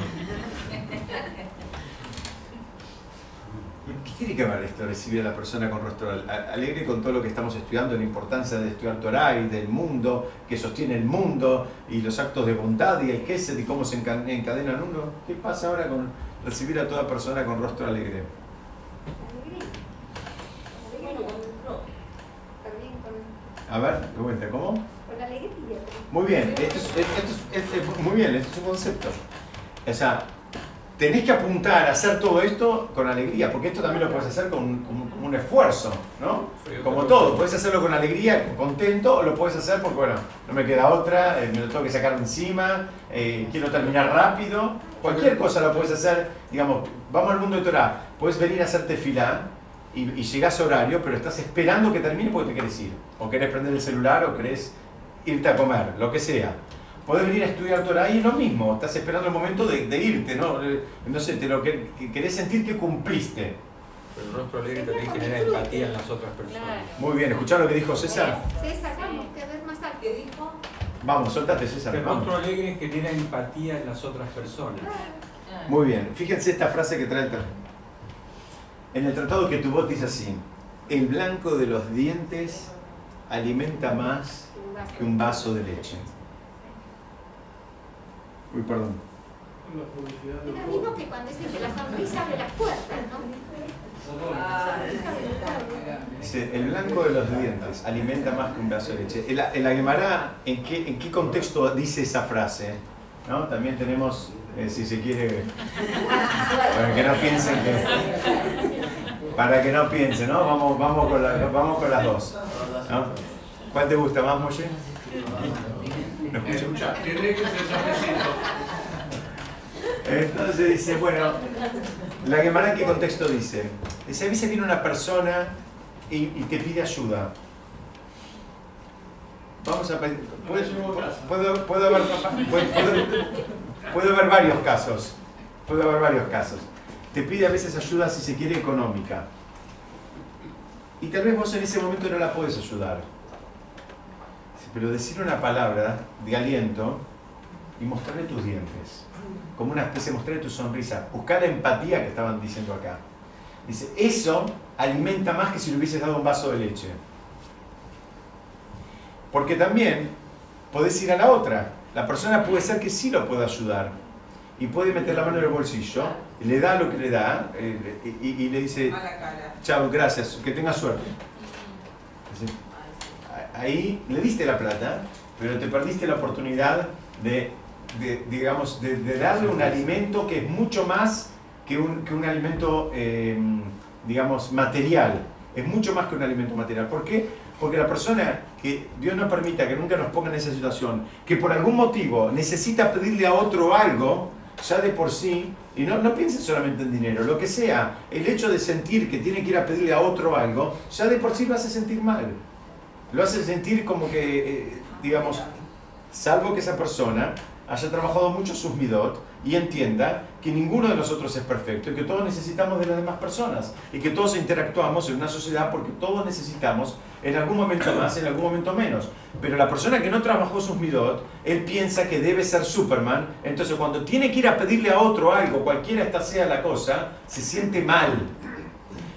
¿Qué tiene que ver esto de recibir a la persona con rostro alegre con todo lo que estamos estudiando, la importancia de estudiar Torah y del mundo, que sostiene el mundo, y los actos de bondad y el Gesed y cómo se encadenan uno? ¿Qué pasa ahora con recibir a toda persona con rostro alegre? A ver, de vuelta, ¿cómo? Con. Muy bien, esto es, muy bien, esto es un concepto. O sea, tenés que apuntar a hacer todo esto con alegría, porque esto también lo puedes hacer con, un esfuerzo, ¿no? Como todo, puedes hacerlo con alegría, contento, o lo puedes hacer porque, bueno, no me queda otra, eh, me lo tengo que sacar encima, eh, quiero terminar rápido. Cualquier cosa lo puedes hacer, digamos, vamos al mundo de Torah, puedes venir a hacerte fila y, y llegás a horario, pero estás esperando que termine porque te quieres ir. O querés prender el celular o querés irte a comer, lo que sea. Podés venir a estudiar Torah y es lo mismo, estás esperando el momento de, irte, ¿no? Eh, no sé, te lo que, querés sentir que cumpliste. Pero el rostro alegre también genera empatía en las otras personas. Muy bien, ¿escucharon lo que dijo César? César, vamos, que ver más alto. ¿Qué dijo? Vamos, soltate César. El rostro alegre genera empatía en las otras personas. Muy bien, fíjense esta frase que trae el En el tratado que tu voz dice así, el blanco de los dientes alimenta más que un vaso de leche. Uy, perdón. Es lo mismo que cuando dicen que la sonrisa abre las puertas, ¿no? el blanco de los dientes alimenta más que un vaso de leche. En la, en ¿en qué, ¿en qué contexto dice esa frase? ¿No? También tenemos, eh, si se quiere, para que no piensen que... Para que no piensen, ¿no? Vamos, vamos, con, vamos con las dos. ¿Cuál te gusta más, Moshe? Escucha, tiene que ser Entonces dice, bueno, la Gemara en qué contexto dice? Dice, a veces viene una persona y, te pide ayuda. Vamos a pedir, puedo, puedo, haber, puedo, haber varios casos. Puede haber varios casos. Te pide a veces ayuda si se quiere económica. Y tal vez vos en ese momento no la puedes ayudar pero decir una palabra de aliento y mostrarle tus dientes, como una especie de mostrarle tu sonrisa, buscar la empatía que estaban diciendo acá. Dice, eso alimenta más que si le hubieses dado un vaso de leche. Porque también podés ir a la otra. La persona puede ser que sí lo pueda ayudar y puede meter la mano en el bolsillo, y le da lo que le da eh, y, le dice, chao, gracias, que tenga suerte ahí le diste la plata, pero te perdiste la oportunidad de, digamos, de, darle un alimento que es mucho más que un, que un alimento, em, digamos, material. Es mucho más que un alimento material. ¿Por qué? Porque la persona que Dios no permita que nunca nos ponga en esa situación, que por algún motivo necesita pedirle a otro algo, ya de por sí, y no, no piensen solamente en dinero, lo que sea, el hecho de sentir que tiene que ir a pedirle a otro algo, ya de por sí lo hace sentir mal lo hace sentir como que, eh, digamos, salvo que esa persona haya trabajado mucho sus midot y entienda que ninguno de nosotros es perfecto y que todos necesitamos de las demás personas y que todos interactuamos en una sociedad porque todos necesitamos en algún momento más, en algún momento menos. Pero la persona que no trabajó sus midot, él piensa que debe ser Superman, entonces cuando tiene que ir a pedirle a otro algo, cualquiera esta sea la cosa, se siente mal.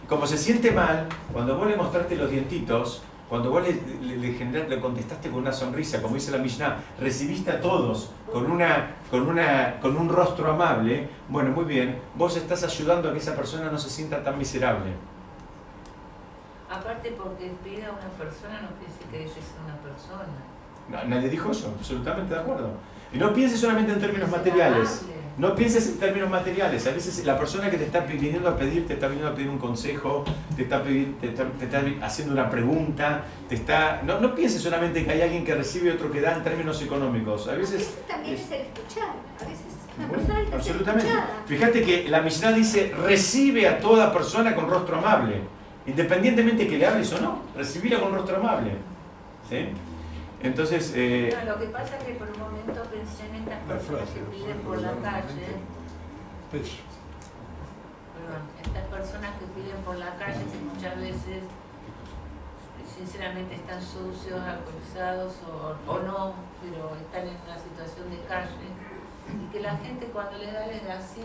Como se siente mal, cuando vos le mostraste los dientitos, cuando vos le, contestaste con una sonrisa, como dice la Mishnah, recibiste a todos con, una, con, una, con un rostro amable, bueno, muy bien, vos estás ayudando a que esa persona no se sienta tan miserable. Aparte porque pide a una persona no decir que ella sea una persona. nadie dijo eso, absolutamente de acuerdo. Y no pienses solamente en términos materiales. No pienses en términos materiales. A veces la persona que te está viniendo a pedir, te está viniendo a pedir un consejo, te está, te está, haciendo una pregunta, te está. No, no, pienses solamente que hay alguien que recibe y otro que da en términos económicos. A veces. también es, el escuchar. A veces una persona absolutamente. Fíjate que la Mishnah dice: recibe a toda persona con rostro amable. Independientemente que le hables o no, recibirla con rostro amable. ¿Sí? Entonces. Eh, lo que pasa es que por un momento pensé en estas personas que piden por la calle. Perdón, estas personas que piden por la calle que muchas veces sinceramente están sucios, alcoholizados o, o no, pero están en una situación calle y que la gente cuando le da les da así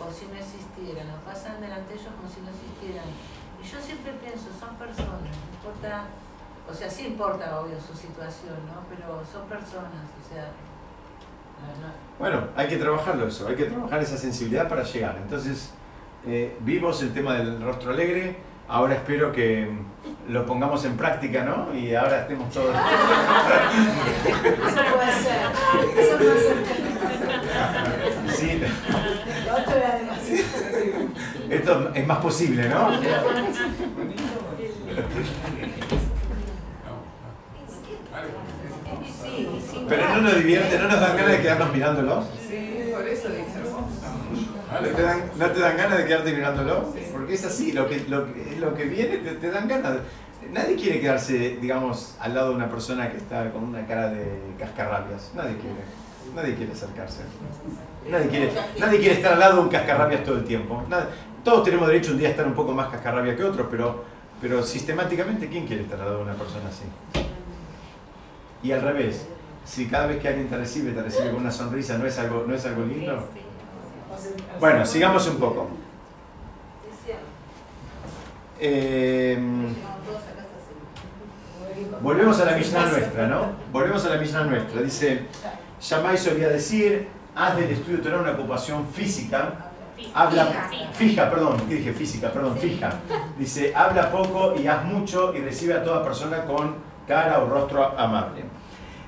o si no existieran, o pasan delante de ellos como si no existieran. Y yo siempre pienso, son personas, no importa, o sea, sí importa obvio su situación, ¿no? Pero son personas, o sea, bueno, hay que trabajarlo eso, hay que trabajar esa sensibilidad para llegar. Entonces, eh, vimos el tema del rostro alegre, ahora espero que lo pongamos en práctica, ¿no? Y ahora estemos todos... Eso puede ser, eso puede ser. Sí. Esto es más posible, ¿no? sí, sí, Pero no nos divierte, no nos dan ganas de quedarnos mirándolos. Sí, por eso. ¿No te dan, no te dan ganas de quedarte mirándolo? Porque es así, lo que, lo lo que viene te, te dan ganas. Nadie quiere quedarse, digamos, al lado de una persona que está con una cara de cascarrabias. Nadie quiere. Nadie quiere acercarse. Nadie quiere, nadie quiere estar al lado de un cascarrabias todo el tiempo. Nadie- todos tenemos derecho un día a estar un poco más cascarrabia que otros, pero, pero sistemáticamente, ¿quién quiere estar al lado de una persona así? Y al revés, si cada vez que alguien te recibe, te recibe con una sonrisa, ¿no es algo, no es algo lindo? Bueno, sigamos un poco. Eh, volvemos a la Mishnah nuestra, ¿no? Volvemos a la Mishnah nuestra. Dice, Shammai solía decir, haz del estudio Torah una ocupación física. Habla, fija, perdón, ¿qué dije? Física, perdón, fija. Dice, habla poco y haz mucho y recibe a toda persona con cara o rostro amable.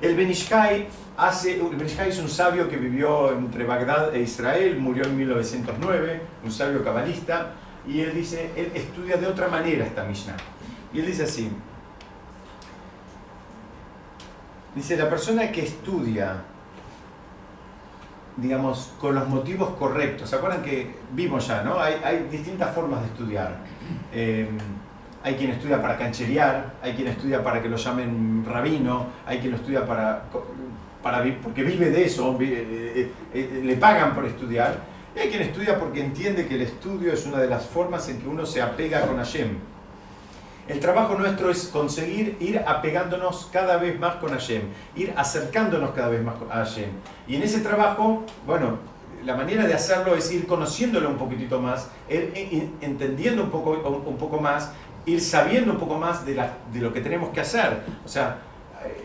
El Benishkai hace, Benishkai es un sabio que vivió entre Bagdad e Israel, murió en 1909, un sabio cabalista, y él dice, él estudia de otra manera esta Mishnah. Y él dice así, dice, la persona que estudia, digamos, con los motivos correctos, ¿se acuerdan que vimos ya, no? Hay, hay distintas formas de estudiar. Eh, hay quien estudia para cancherear, hay quien estudia para que lo llamen rabino, hay quien lo estudia para, para porque vive de eso, vi- eh, eh, eh, le pagan por estudiar, y hay quien estudia porque entiende que el estudio es una de las formas en que uno se apega con Hashem. El trabajo nuestro es conseguir ir apegándonos cada vez más con Hashem, ir acercándonos cada vez más a Hashem. Y en ese trabajo, bueno, la manera de hacerlo es ir conociéndolo un poquitito más, ir- ir entendiendo un poco, un poco más, ir sabiendo un poco más de, lo que tenemos que hacer. O sea,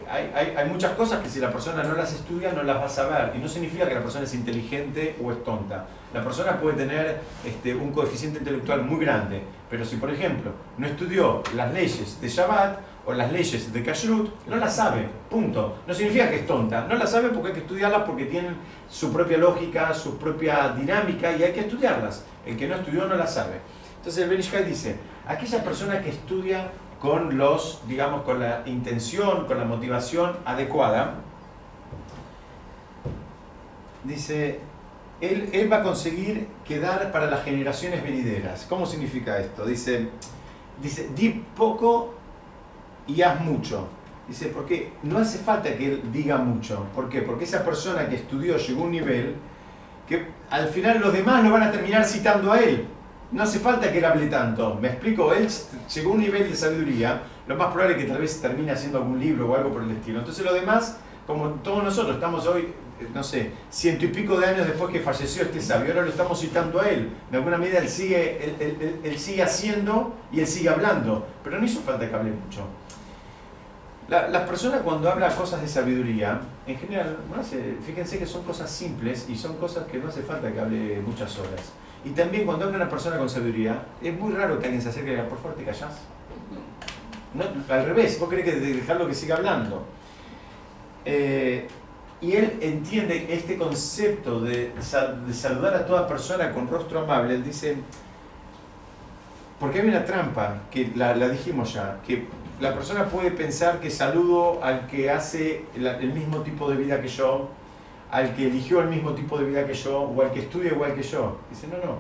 hay, muchas cosas que si la persona no las estudia no las va a saber. Y no significa que la persona es inteligente o es tonta. La persona puede tener este, un coeficiente intelectual muy grande, pero si por ejemplo no estudió las leyes de Shabbat o las leyes de Kashrut, no las sabe, punto. No significa que es tonta, no las sabe porque hay que estudiarlas porque tienen su propia lógica, su propia dinámica y hay que estudiarlas. El que no estudió no las sabe. Entonces el Benishkai dice, aquella persona que estudia con los, digamos, con la intención, con la motivación adecuada, dice, él, él va a conseguir quedar para las generaciones venideras. ¿Cómo significa esto? Dice, dice, di poco y haz mucho. Dice, porque no hace falta que él diga mucho. ¿Por qué? Porque esa persona que estudió llegó a un nivel que al final los demás lo van a terminar citando a él. No hace falta que él hable tanto. ¿Me explico? Él llegó a un nivel de sabiduría. Lo más probable es que tal vez termine haciendo algún libro o algo por el estilo. Entonces los demás, como todos nosotros, estamos hoy, eh, no sé, ciento y pico de años después que falleció este sabio. Ahora lo estamos citando a él. De alguna medida él sigue, él- él- él sigue haciendo y él sigue hablando. Pero no hizo falta que hable mucho. La- las personas cuando hablan cosas de sabiduría, en general, no hace- fíjense que son cosas simples y son cosas que no hace falta que hable muchas horas. Y también cuando habla una persona con sabiduría, es muy raro que alguien se acerque y diga, por favor, te callás. Al revés, vos querés que de- dejarlo que siga hablando. Eh, y él entiende este concepto de, de saludar a toda persona con rostro amable. Él dice, porque hay una trampa, que la, la dijimos ya, que la persona puede pensar que saludo al que hace el mismo tipo de vida que yo, al que eligió el mismo tipo de vida que yo, o al que estudia igual que yo. Dice, no, no,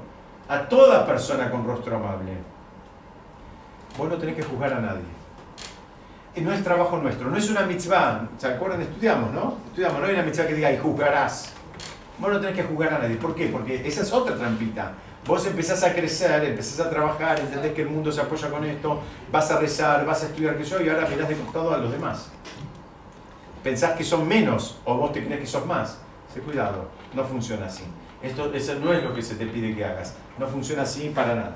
a toda persona con rostro amable. Vos no tenés que juzgar a nadie. Y no es trabajo nuestro, no es una mitzvah. ¿Se acuerdan? Estudiamos, ¿no? Estudiamos, no hay una mitzvah que diga y juzgarás. Vos no tenés que juzgar a nadie. ¿Por qué? Porque esa es otra trampita. Vos empezás a crecer, empezás a trabajar, entendés que el mundo se apoya con esto, vas a rezar, vas a estudiar que yo y ahora mirás de costado a los demás. Pensás que son menos o vos te crees que sos más. Sé cuidado, no funciona así. Esto, eso no es lo que se te pide que hagas. No funciona así para nada.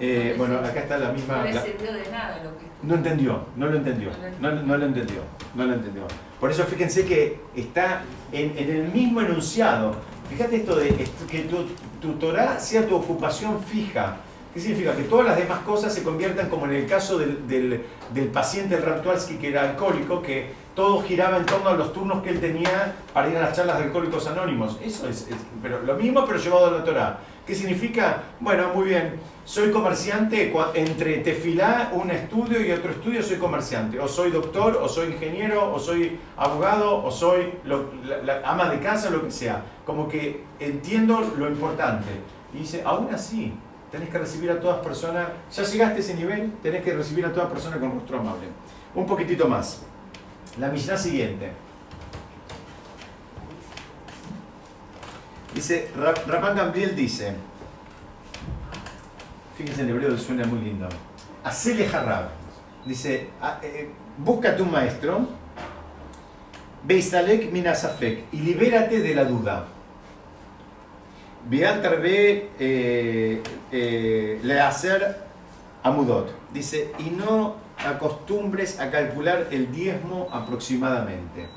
Eh, bueno, acá está la misma... No le sirvió de nada lo que no entendió, no lo entendió, no, no lo entendió, no lo entendió. Por eso fíjense que está en, en el mismo enunciado. Fíjate esto de que tu, tu Torah sea tu ocupación fija. ¿Qué significa? Que todas las demás cosas se conviertan como en el caso del, del, del paciente Raptualski que era alcohólico, que todo giraba en torno a los turnos que él tenía para ir a las charlas de alcohólicos anónimos. Eso es, pero lo mismo pero llevado a la Torah. ¿Qué significa? Bueno, muy bien, soy comerciante, entre tefilá, un estudio y otro estudio soy comerciante. O soy doctor, o soy ingeniero, o soy abogado, o soy ama de casa, lo que sea. Como que entiendo lo importante. Y dice, aún así, tenés que recibir a todas personas, ya llegaste a ese nivel, tenés que recibir a todas personas con rostro amable. Un poquitito más. La Mishnah siguiente. Dice, Ra- Rabban Gamliel dice, fíjense en hebreo suena muy lindo, Hacele Harrab, dice, "Ah, eh, búscate un maestro, Beistalek minasafek, y libérate de la duda. Tarbe eh, eh, le hacer amudot, dice, y no acostumbres a calcular el diezmo aproximadamente.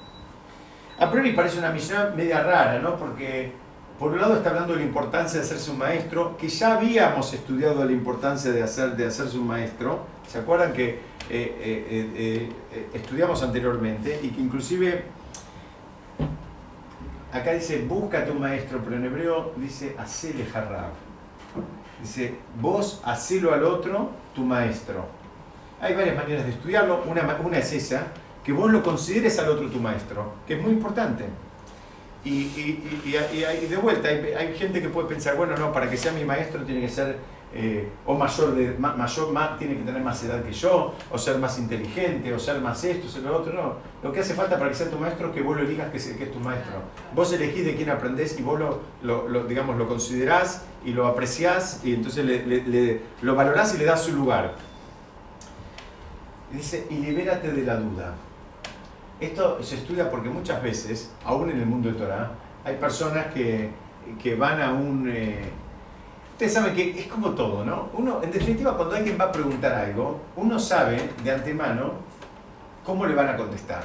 A priori parece una misión media rara, ¿no? Porque por un lado está hablando de la importancia de hacerse un maestro, que ya habíamos estudiado la importancia de, hacer, de hacerse un maestro. ¿Se acuerdan que eh, eh, eh, estudiamos anteriormente y que inclusive acá dice búscate un maestro, pero en hebreo dice hacele harrab. Dice vos hacelo al otro tu maestro. Hay varias maneras de estudiarlo. Una, es esa, que vos lo consideres al otro tu maestro, que es muy importante. Y, de vuelta, hay, gente que puede pensar, bueno, no, para que sea mi maestro tiene que ser eh, o mayor, mayor ma- tiene que tener más edad que yo, o ser más inteligente, o ser más esto, ser lo otro. No, lo que hace falta para que sea tu maestro es que vos lo elijas que, es tu maestro. Vos elegís de quién aprendés y vos lo, digamos, lo considerás y lo apreciás y entonces le- lo valorás y le das su lugar. Dice, y libérate de la duda. Esto se estudia porque muchas veces, aún en el mundo de Torah, hay personas que, que van a un... eh, ustedes saben que es como todo, ¿no? Uno, en definitiva, cuando alguien va a preguntar algo, uno sabe de antemano cómo le van a contestar,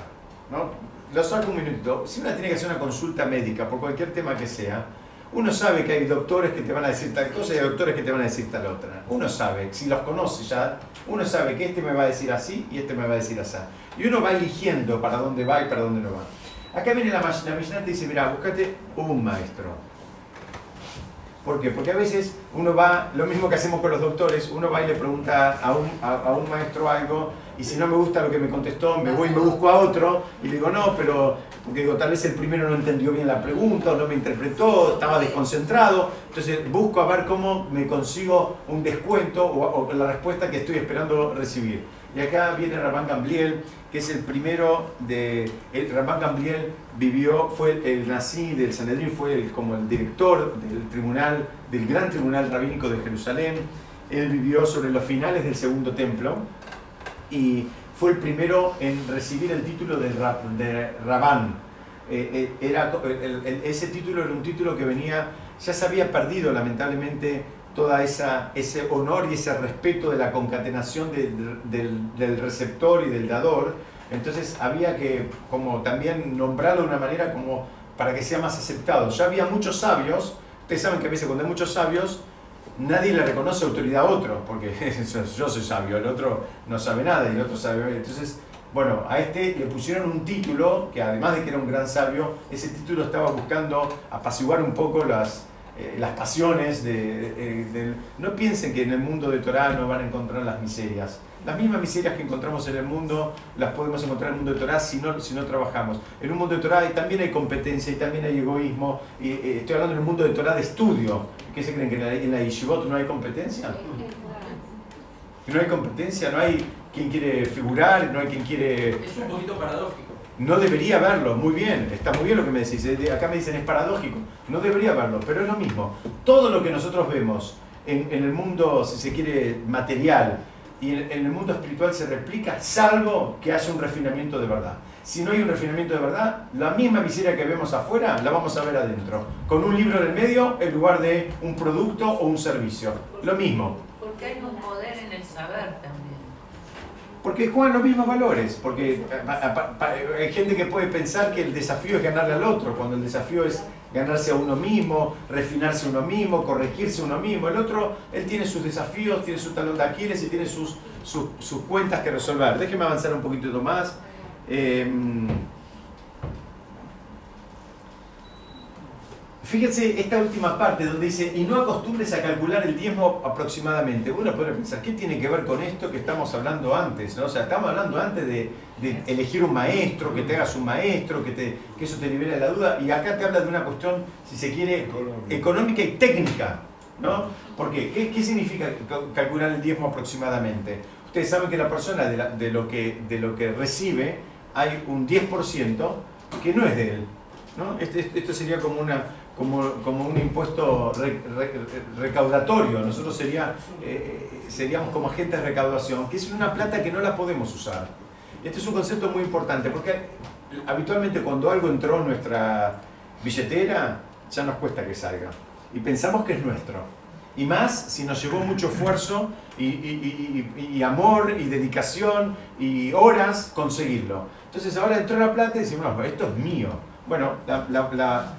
¿no? Lo saco un minutito. Si uno tiene que hacer una consulta médica por cualquier tema que sea, uno sabe que hay doctores que te van a decir tal cosa y hay doctores que te van a decir tal otra. Uno sabe, si los conoce ya, uno sabe que este me va a decir así y este me va a decir así. Y uno va eligiendo para dónde va y para dónde no va. Acá viene la, la Mishnah y dice, mira, búscate un maestro. ¿Por qué? Porque a veces uno va, lo mismo que hacemos con los doctores, uno va y le pregunta a un, a un maestro algo y si no me gusta lo que me contestó, me voy y me busco a otro y le digo, no, pero, porque digo, tal vez el primero no entendió bien la pregunta o no me interpretó, estaba desconcentrado, entonces busco a ver cómo me consigo un descuento o, o la respuesta que estoy esperando recibir. Y acá viene Rabán Gamliel, que es el primero de... El Rabán Gamliel vivió, fue el, el nací del Sanedrín, fue el- como el director del tribunal, del gran tribunal rabínico de Jerusalén. Él vivió sobre los finales del segundo templo y fue el primero en recibir el título de, de Rabán. Eh, eh, era, el- ese título era un título que venía, ya se había perdido lamentablemente esa ese honor y ese respeto de la concatenación de- del, del receptor y del dador. Entonces había que como también nombrarlo de una manera como para que sea más aceptado. Ya había muchos sabios, ustedes saben que a veces cuando hay muchos sabios, nadie le reconoce autoridad a otro, porque yo soy sabio, el otro no sabe nada y el otro sabe. Entonces, bueno, a este le pusieron un título, que además de que era un gran sabio, ese título estaba buscando apaciguar un poco las, eh, las pasiones. De, no piensen que en el mundo de Torah no van a encontrar las miserias. Las mismas miserias que encontramos en el mundo las podemos encontrar en el mundo de Torah si no, si no trabajamos. En un mundo de Torah también hay competencia y también hay egoísmo. Y, eh, estoy hablando en un mundo de Torah de estudio. ¿Qué se creen que en la, en la Yeshivot no hay competencia? Que no hay competencia, no hay quien quiere figurar, no hay quien quiere... Es un poquito paradójico. No debería verlo, muy bien, está muy bien lo que me decís. eh, Acá me dicen es paradójico. No debería verlo, pero es lo mismo. Todo lo que nosotros vemos en, en el mundo, si se quiere, material y en, el mundo espiritual se replica, salvo que haya un refinamiento de verdad. si no hay un refinamiento de verdad, la misma miseria que vemos afuera la vamos a ver adentro, con un libro en el medio en lugar de un producto o un servicio. Lo mismo. Porque hay un poder en el saber también. Porque juegan los mismos valores, porque hay gente que puede pensar que el desafío es ganarle al otro, cuando el desafío es ganarse a uno mismo, refinarse a uno mismo, corregirse a uno mismo. El otro, él tiene sus desafíos, tiene su talón de Aquiles y tiene sus, sus, cuentas que resolver. Déjeme avanzar un poquito más. Em, Fíjense esta última parte donde dice, y no acostumbres a calcular el diezmo aproximadamente. Uno puede pensar, ¿qué tiene que ver con esto que estamos hablando antes? ¿no? O sea, estamos hablando antes de, elegir un maestro, que te hagas un maestro, que, te, que eso te libere de la duda. Y acá te habla de una cuestión, si se quiere, económica y técnica. ¿no? ¿Por qué? ¿Qué, significa calcular el diezmo aproximadamente? Ustedes saben que la persona de, lo, que, de lo que recibe hay un 10% que no es de él. ¿no? Este, esto sería como una como, un impuesto recaudatorio. Nosotros sería, eh, seríamos como agentes de recaudación, que es una plata que no la podemos usar. Este es un concepto muy importante porque habitualmente cuando algo entró en nuestra billetera ya nos cuesta que salga y pensamos que es nuestro. Y más si nos llevó mucho esfuerzo y, amor y dedicación y horas conseguirlo. Entonces ahora entró la plata y decimos, esto es mío. Bueno, la, la,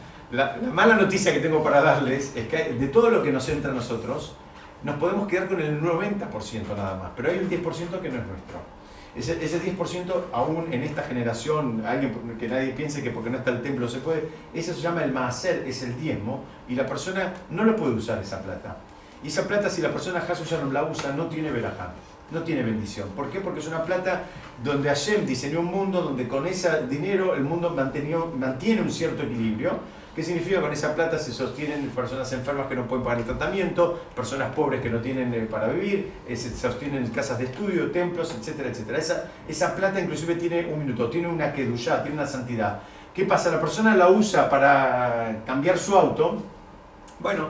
mala noticia que tengo para darles es que de todo lo que nos entra a nosotros, nos podemos quedar con el 90% nada más, pero hay un 10% que no es nuestro. Ese, ese 10% aún en esta generación, alguien que nadie piense que porque no está el templo se puede, eso se llama el maaser, es el diezmo, y la persona no lo puede usar esa plata. Y esa plata, si la persona no la usa, no tiene verajá, no tiene bendición. ¿Por qué? Porque es una plata donde Hashem diseñó un mundo donde con ese dinero el mundo mantiene un cierto equilibrio, ¿Qué significa? Con esa plata se sostienen personas enfermas que no pueden pagar el tratamiento, personas pobres que no tienen eh, para vivir, eh, se sostienen casas de estudio, templos, etcétera, etcétera. Esa, esa plata inclusive tiene un minuto, tiene una kedushá, tiene una santidad. ¿Qué pasa? La persona la usa para cambiar su auto. Bueno,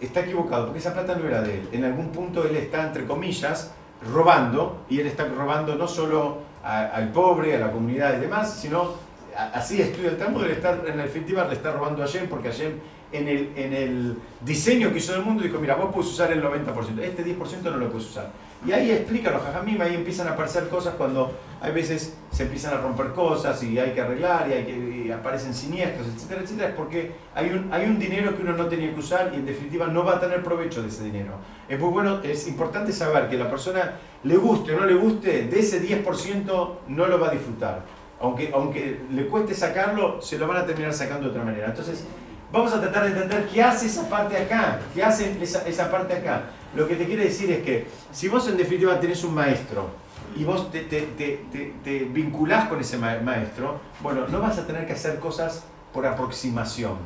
está equivocado, porque esa plata no era de él. En algún punto él está, entre comillas, robando, y él está robando no solo al pobre, a la comunidad y demás, sino así estudia el Talmud, estar, en definitiva le está robando a Hashem, porque Hashem en el, en el diseño que hizo del mundo dijo, mira, vos puedes usar el 90%, este 10% no lo puedes usar. Y ahí explica los jajamim, ahí empiezan a aparecer cosas cuando hay veces se empiezan a romper cosas y hay que arreglar y, hay que, aparecen siniestros, etcétera, etcétera, es porque hay un, hay un dinero que uno no tenía que usar y en definitiva no va a tener provecho de ese dinero. Es muy bueno, es importante saber que la persona le guste o no le guste, de ese 10% no lo va a disfrutar aunque, aunque le cueste sacarlo, se lo van a terminar sacando de otra manera. Entonces, vamos a tratar de entender qué hace esa parte acá, qué hace esa, esa parte acá. Lo que te quiere decir es que si vos en definitiva tenés un maestro y vos te, te, te, te vinculás con ese maestro, bueno, no vas a tener que hacer cosas por aproximación.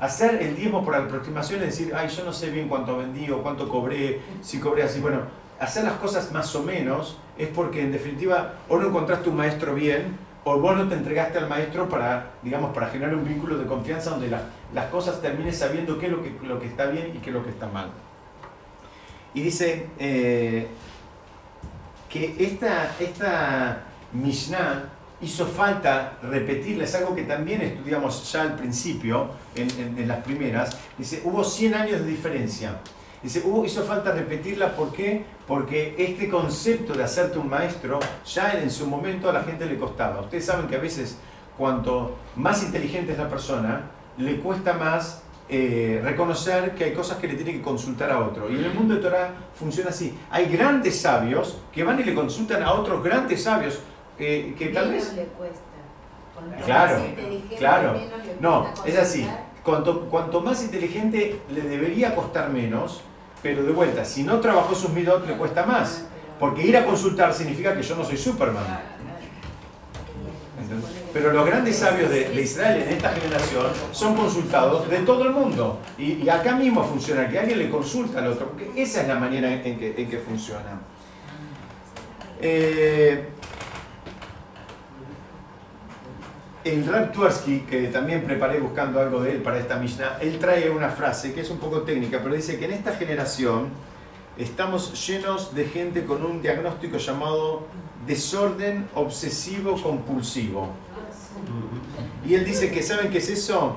Hacer el diezmo por aproximación es decir, ay, yo no sé bien cuánto vendí o cuánto cobré, si cobré así. Bueno, hacer las cosas más o menos es porque en definitiva o no encontraste un maestro bien o vos no te entregaste al maestro para, digamos, para generar un vínculo de confianza donde las cosas termines sabiendo qué es lo que, lo que está bien y qué es lo que está mal. Y dice eh, que esta, esta Mishnah hizo falta repetirla, es algo que también estudiamos ya al principio, en, en las primeras, dice, hubo 100 años de diferencia. Dice, hubo, hizo falta repetirla, ¿por qué? Porque este concepto de hacerte un maestro, ya en su momento a la gente le costaba. Ustedes saben que a veces cuanto más inteligente es la persona, le cuesta más eh, reconocer que hay cosas que le tiene que consultar a otro. Y en el mundo de Torah funciona así. Hay grandes sabios que van y le consultan a otros grandes sabios que, que tal vez... Le cuesta. Claro, claro. No, es así. Cuanto, cuanto más inteligente le debería costar menos, pero de vuelta, si no trabajó sus midot le cuesta más. Porque ir a consultar significa que yo no soy Superman. Pero los grandes sabios de, Israel en esta generación son consultados de todo el mundo. Y, acá mismo funciona, que alguien le consulta al otro, porque esa es la manera en que, en que funciona. Eh, el Rab Tversky, que también preparé buscando algo de él para esta Mishnah, él trae una frase que es un poco técnica, pero dice que en esta generación estamos llenos de gente con un diagnóstico llamado desorden obsesivo compulsivo. Y él dice que, ¿saben qué es eso?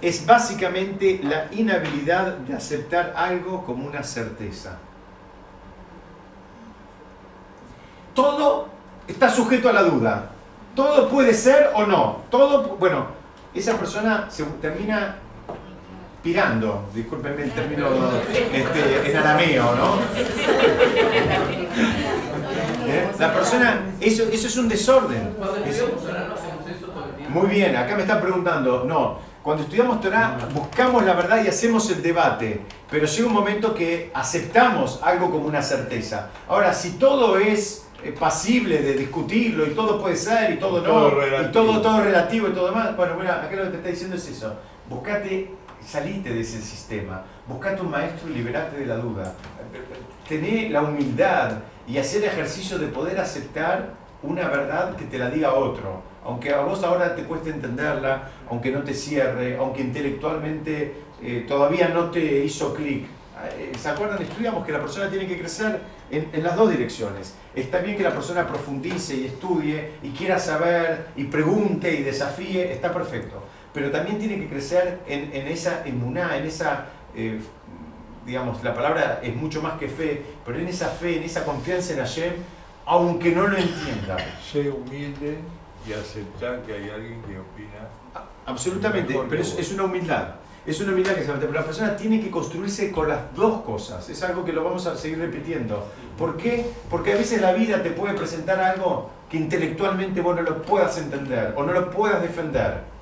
Es básicamente la inhabilidad de aceptar algo como una certeza. Todo está sujeto a la duda. Todo puede ser o no. Todo, bueno, esa persona se termina pirando, discúlpenme el término este, en arameo, ¿no? ¿Eh? La persona, eso, eso es un desorden. muy bien, acá me están preguntando, no, cuando estudiamos Torah buscamos la verdad y hacemos el debate, pero llega un momento que aceptamos algo como una certeza. Ahora, si todo es eh, pasible de discutirlo y todo puede ser y todo no, y todo, todo relativo y todo demás, bueno, bueno, acá lo que te está diciendo es eso, buscate salite de ese sistema, buscate un maestro y liberate de la duda. Tené la humildad y hacer ejercicio de poder aceptar una verdad que te la diga otro. Aunque a vos ahora te cueste entenderla, aunque no te cierre, aunque intelectualmente eh, todavía no te hizo clic. Eh, ¿Se acuerdan? Estudiamos que la persona tiene que crecer en, en, las dos direcciones. Está bien que la persona profundice y estudie y quiera saber y pregunte y desafíe, está perfecto pero también tiene que crecer en, en esa emuná, en esa, eh, digamos, la palabra es mucho más que fe, pero en esa fe, en esa confianza en Hashem, aunque no lo entienda. Sé humilde y aceptar que hay alguien que opina. Absolutamente, pero es, es, una humildad. Es una humildad que se pero la persona tiene que construirse con las dos cosas. Es algo que lo vamos a seguir repitiendo. ¿Por qué? Porque a veces la vida te puede presentar algo que intelectualmente vos no lo puedas entender o no lo puedas defender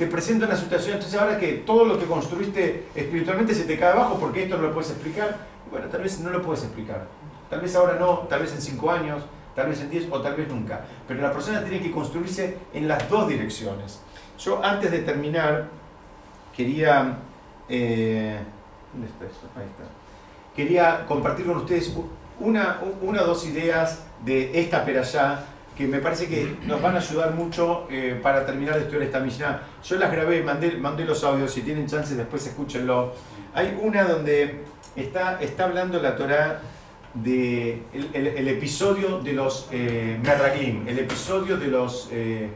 te presenta una situación, entonces ahora que todo lo que construiste espiritualmente se te cae abajo porque esto no lo puedes explicar, bueno, tal vez no lo puedes explicar. Tal vez ahora no, tal vez en cinco años, tal vez en diez o tal vez nunca. Pero la persona tiene que construirse en las dos direcciones. Yo antes de terminar, quería... Eh, ¿Dónde está? Ahí está. Quería compartir con ustedes una, una o dos ideas de esta perallá que me parece que nos van a ayudar mucho eh, para terminar de estudiar esta Mishnah. Yo las grabé, mandé, mandé los audios, si tienen chance después escúchenlo. Hay una donde está, está hablando la Torah de el, episodio de los eh, Merraglim, el episodio de los eh,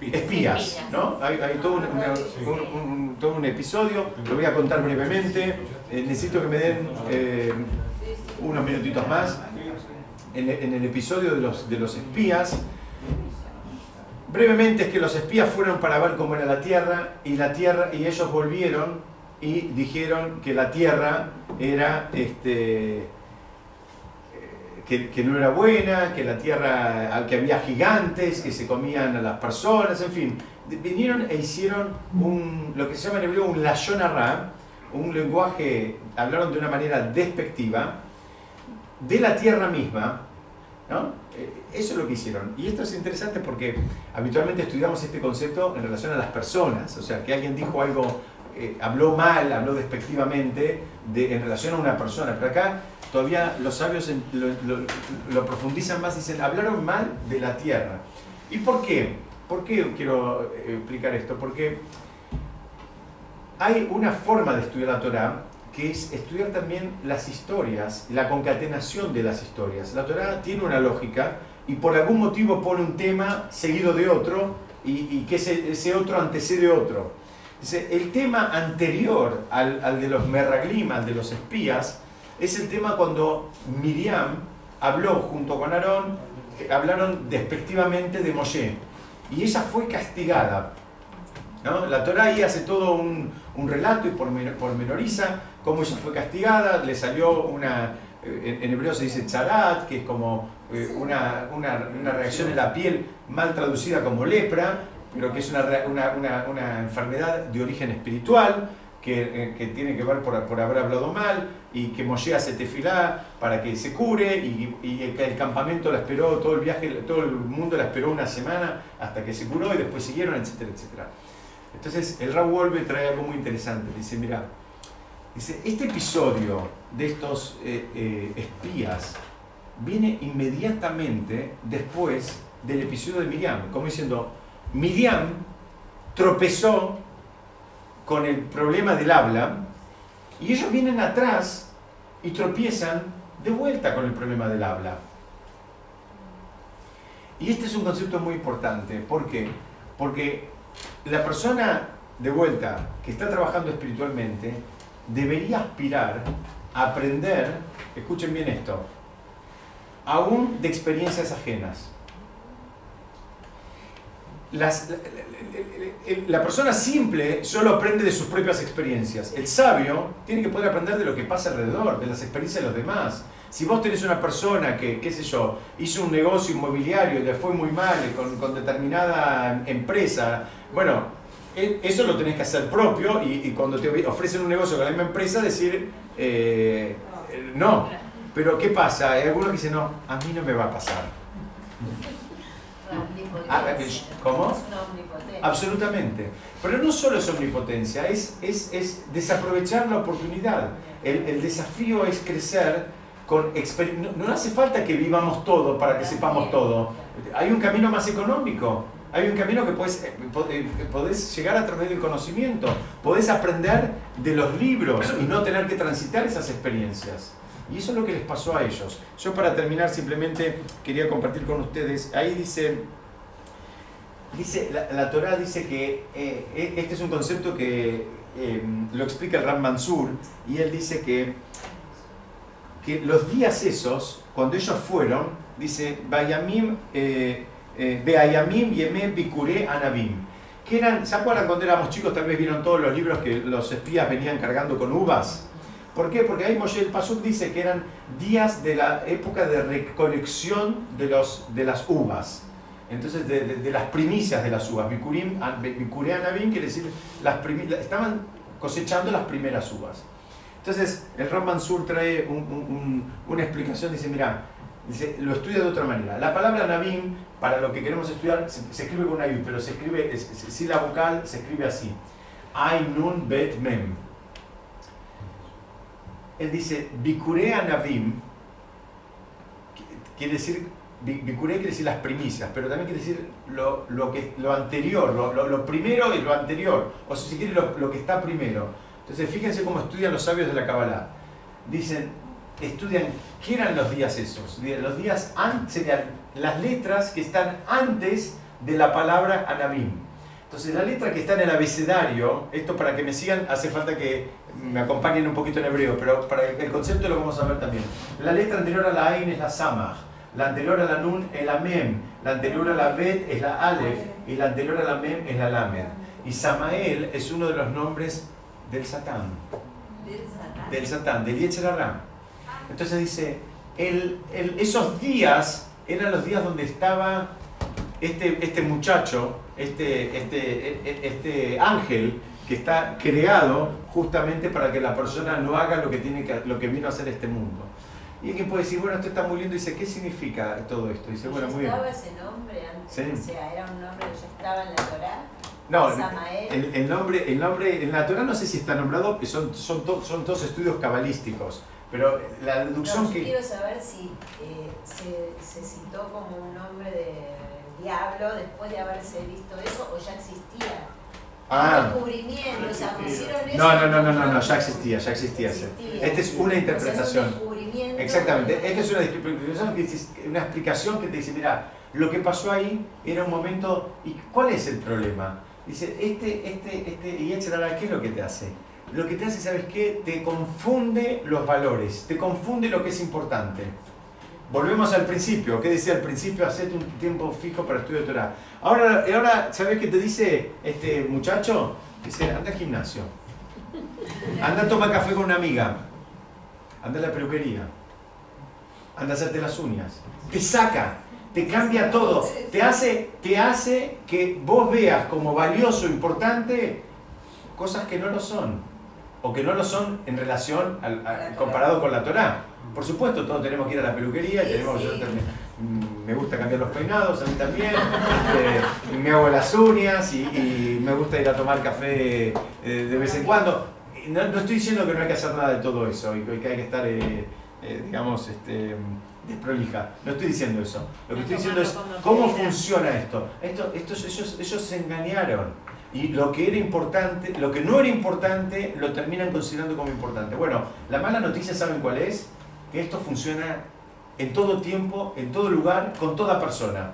espías, ¿no? Hay, todo, un, todo, un, episodio, lo voy a contar brevemente, eh, necesito que me den unos minutitos más. En, el episodio de los, de los espías, brevemente es que los espías fueron para ver cómo era la tierra y la tierra y ellos volvieron y dijeron que la tierra era este eh, que, no era buena, que la tierra, que había gigantes, que se comían a las personas, en fin. Vinieron e hicieron lo que se llama en hebreo un lashon un lenguaje, hablaron de una manera despectiva, de la tierra misma, ¿no? Eh, eso es lo que hicieron. Y esto es interesante porque habitualmente estudiamos este concepto en relación a las personas, o sea, que alguien dijo algo, eh, habló mal, habló despectivamente de, en relación a una persona, pero acá todavía los sabios lo, profundizan más, dicen, hablaron mal de la tierra. ¿Y por qué? ¿Por qué quiero eh, explicar esto? Porque hay una forma de estudiar la Torah que es estudiar también las historias, la concatenación de las historias. La Torah tiene una lógica y por algún motivo pone un tema seguido de otro y, que ese, otro antecede otro. El tema anterior al, de los Merraglim, al de los espías, es el tema cuando Miriam habló junto con Aarón, hablaron despectivamente de Moshe. Y ella fue castigada. ¿no? La Torah ahí hace todo un, un relato y pormenoriza cómo ella fue castigada, le salió una, eh, en, hebreo se dice charat, que es como eh, una, una, una, reacción en la piel mal traducida como lepra, pero que es una, una enfermedad de origen espiritual, que, eh, que, tiene que ver por, por, haber hablado mal y que Moshe hace tefilá para que se cure y, y el, campamento la esperó, todo el viaje, todo el mundo la esperó una semana hasta que se curó y después siguieron, etcétera, etcétera. Entonces el Raúl trae algo muy interesante, dice, mira, Dice, este episodio de estos eh, eh, espías viene inmediatamente después del episodio de Miriam, como diciendo, Miriam tropezó con el problema del habla y ellos vienen atrás y tropiezan de vuelta con el problema del habla. Y este es un concepto muy importante. ¿Por qué? Porque la persona de vuelta que está trabajando espiritualmente debería aspirar a aprender, escuchen bien esto, aún de experiencias ajenas. Las- la, la- persona simple solo aprende de sus propias experiencias. El sabio tiene que poder aprender de lo que pasa alrededor, de las experiencias de los demás. Si vos tenés una persona que, qué sé yo, hizo un negocio inmobiliario y le fue muy mal con, con determinada empresa, bueno, e- eso lo tenés que hacer propio y, cuando te ofrecen un negocio con la misma empresa decir, eh, no. Pero ¿qué pasa? Hay algunos que dicen, no, a mí no me va a pasar. Ah, ¿Cómo? Es. Absolutamente. Pero no solo es omnipotencia, es, es, es desaprovechar la oportunidad. El, el desafío es crecer con no, no hace falta que vivamos todo para que sepamos todo. Hay un camino más económico. Hay un camino que puedes, eh, po- eh, podés llegar a través del conocimiento. Podés aprender de los libros y no tener que transitar esas experiencias. Y eso es lo que les pasó a ellos. Yo para terminar simplemente quería compartir con ustedes, ahí dice, dice la, la Torah dice que eh, e- este es un concepto que eh, lo explica el Ram Mansur y él dice que, que los días esos, cuando ellos fueron, dice, Bayamim, eh, eh, Beayamim Bikure Anabim, que eran, ¿se acuerdan cuando éramos chicos? Tal vez vieron todos los libros que los espías venían cargando con uvas. ¿Por qué? Porque ahí Moshe el Pasuk dice que eran días de la época de recolección de, los, de las uvas. Entonces, de, de- de las primicias de las uvas. Bikurim, Anabim quiere decir, las estaban cosechando las primeras uvas. Entonces, el Ram Mansur trae un- un- un- una explicación, dice, mira, dice, lo estudia de otra manera. La palabra Nabim, para lo que queremos estudiar, se, se escribe con una I, pero se escribe, es, es- si la vocal se escribe así. Ay Nun Bet Mem. Él dice, Bikure Anabim, quiere decir, Bi- Bikure quiere decir las primicias, pero también quiere decir lo, lo que, lo anterior, lo, lo- lo primero y lo anterior, o si se quiere lo, que está primero. Entonces fíjense cómo estudian los sabios de la Kabbalah. Dicen, estudian qué eran los días esos. Los días antes serían las letras que están antes de la palabra Anabim. Entonces la letra que está en el abecedario, esto para que me sigan hace falta que me acompañen un poquito en hebreo, pero para el concepto lo vamos a ver también. La letra anterior a la Ain es la Samach, la anterior a la Nun es la Mem, la anterior a la Bet es la Aleph y la anterior a la Mem es la Lamed. Y Samael es uno de los nombres del Satán, Del Satán. del Hara. Entonces dice, el- el- esos días eran los días donde estaba este, este muchacho, este, este, e- e- este ángel que está creado justamente para que la persona no haga lo que, tiene que, lo que vino a hacer este mundo. Y alguien puede decir, bueno, esto está muy lindo. Dice, ¿qué significa todo esto? Dice, bueno, muy bien. ¿Estaba ese nombre antes? Sí. O sea, era un nombre que ya estaba en la Torá. No, el, el nombre, el nombre en la Torah no sé si está nombrado, son, son, to- son todos estudios cabalísticos, pero la deducción No, yo que... quiero saber si eh, se, se citó como un nombre de diablo después de haberse visto eso o ya existía. Ah. Descubrimiento, o sea, pusieron eso. No, no, no, no, no, no, ya existía, ya existía. ese. Existía. Esta es una O sea, es un interpretación. descubrimiento. Exactamente, esta es una, descripción que dice- una explicación que te dice, mira, lo que pasó ahí era un momento, ¿y cuál es el problema? Dice, este, este, este, y etcétera, ¿qué es lo que te hace? Lo que te hace, ¿sabes qué? Te confunde los valores, te confunde lo que es importante. Volvemos al principio, ¿qué decía al principio? Hacete un tiempo fijo para estudio de Torah. Ahora, ahora ¿sabes qué te dice este muchacho? Dice, anda al gimnasio, anda a tomar café con una amiga, anda a la peluquería, anda a hacerte las uñas. Te saca, te cambia todo, te hace, te hace que vos veas como valioso, importante, cosas que no lo son, o que no lo son en relación al, comparado con la Torah. Por supuesto, todos tenemos que ir a la peluquería, tenemos, sí. yo también, mm, me gusta cambiar los peinados, a mí también, este, me hago las uñas y, y me gusta ir a tomar café eh, de vez en cuando. No, no estoy diciendo que no hay que hacer nada de todo eso y que hay que estar, eh, eh, digamos, este, desprolija. No estoy diciendo eso. Lo que estoy diciendo es cómo funciona esto. esto, esto ellos, ellos se engañaron. Y lo que era importante, lo que no era importante, lo terminan considerando como importante. Bueno, la mala noticia, ¿saben cuál es? Que esto funciona en todo tiempo, en todo lugar, con toda persona.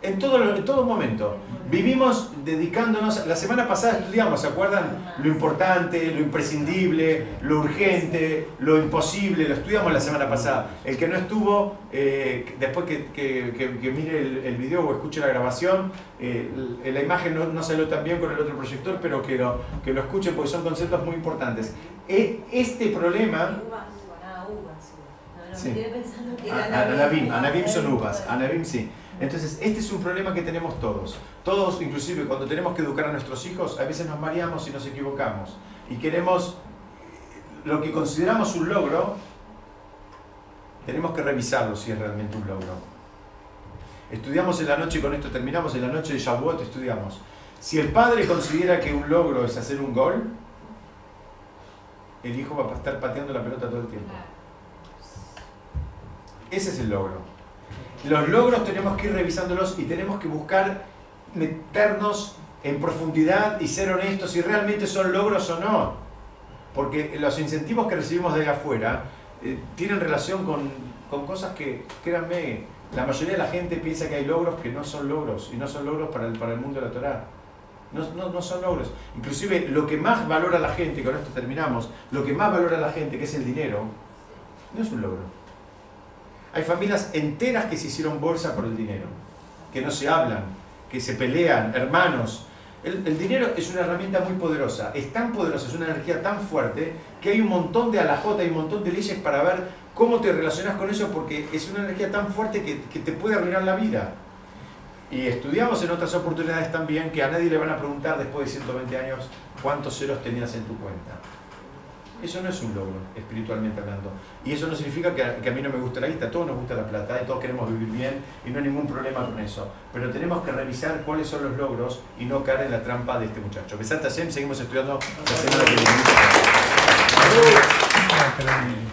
En todo, en todo momento. Vivimos dedicándonos, la semana pasada estudiamos, ¿se acuerdan? Lo importante, lo imprescindible, lo urgente, lo imposible, lo estudiamos la semana pasada. El que no estuvo, eh, después que, que, mire el, video o escuche la grabación, eh, la imagen no, no, salió tan bien con el otro proyector, pero que lo, que lo escuche porque son conceptos muy importantes. E, este problema... Sí. Anabim, Anabim son uvas, Anabim sí. Entonces, este es un problema que tenemos todos. Todos, inclusive cuando tenemos que educar a nuestros hijos, a veces nos mareamos y nos equivocamos. Y queremos lo que consideramos un logro, tenemos que revisarlo si es realmente un logro. Estudiamos en la noche, con esto terminamos, en la noche de Shavuot estudiamos. Si el padre considera que un logro es hacer un gol, el hijo va a estar pateando la pelota todo el tiempo. Ese es el logro. Los logros tenemos que ir revisándolos y tenemos que buscar meternos en profundidad y ser honestos si realmente son logros o no. Porque los incentivos que recibimos de afuera eh, tienen relación con, con, cosas que, créanme, la mayoría de la gente piensa que hay logros que no son logros y no son logros para el, para el mundo de la Torah. No, no, no, son logros. Inclusive lo que más valora la gente, y con esto terminamos, lo que más valora la gente, que es el dinero, no es un logro. Hay familias enteras que se hicieron bolsa por el dinero, que no se hablan, que se pelean, hermanos. El, dinero es una herramienta muy poderosa, es tan poderosa, es una energía tan fuerte que hay un montón de alajota, hay un montón de leyes para ver cómo te relacionas con eso porque es una energía tan fuerte que, que te puede arruinar la vida. Y estudiamos en otras oportunidades también que a nadie le van a preguntar después de 120 años cuántos ceros tenías en tu cuenta. Eso no es un logro, espiritualmente hablando. Y eso no significa que a, mí no me gusta la guita, a todos nos gusta la plata, y todos queremos vivir bien y no hay ningún problema con eso. Pero tenemos que revisar cuáles son los logros y no caer en la trampa de este muchacho. Besat seguimos estudiando la semana que viene.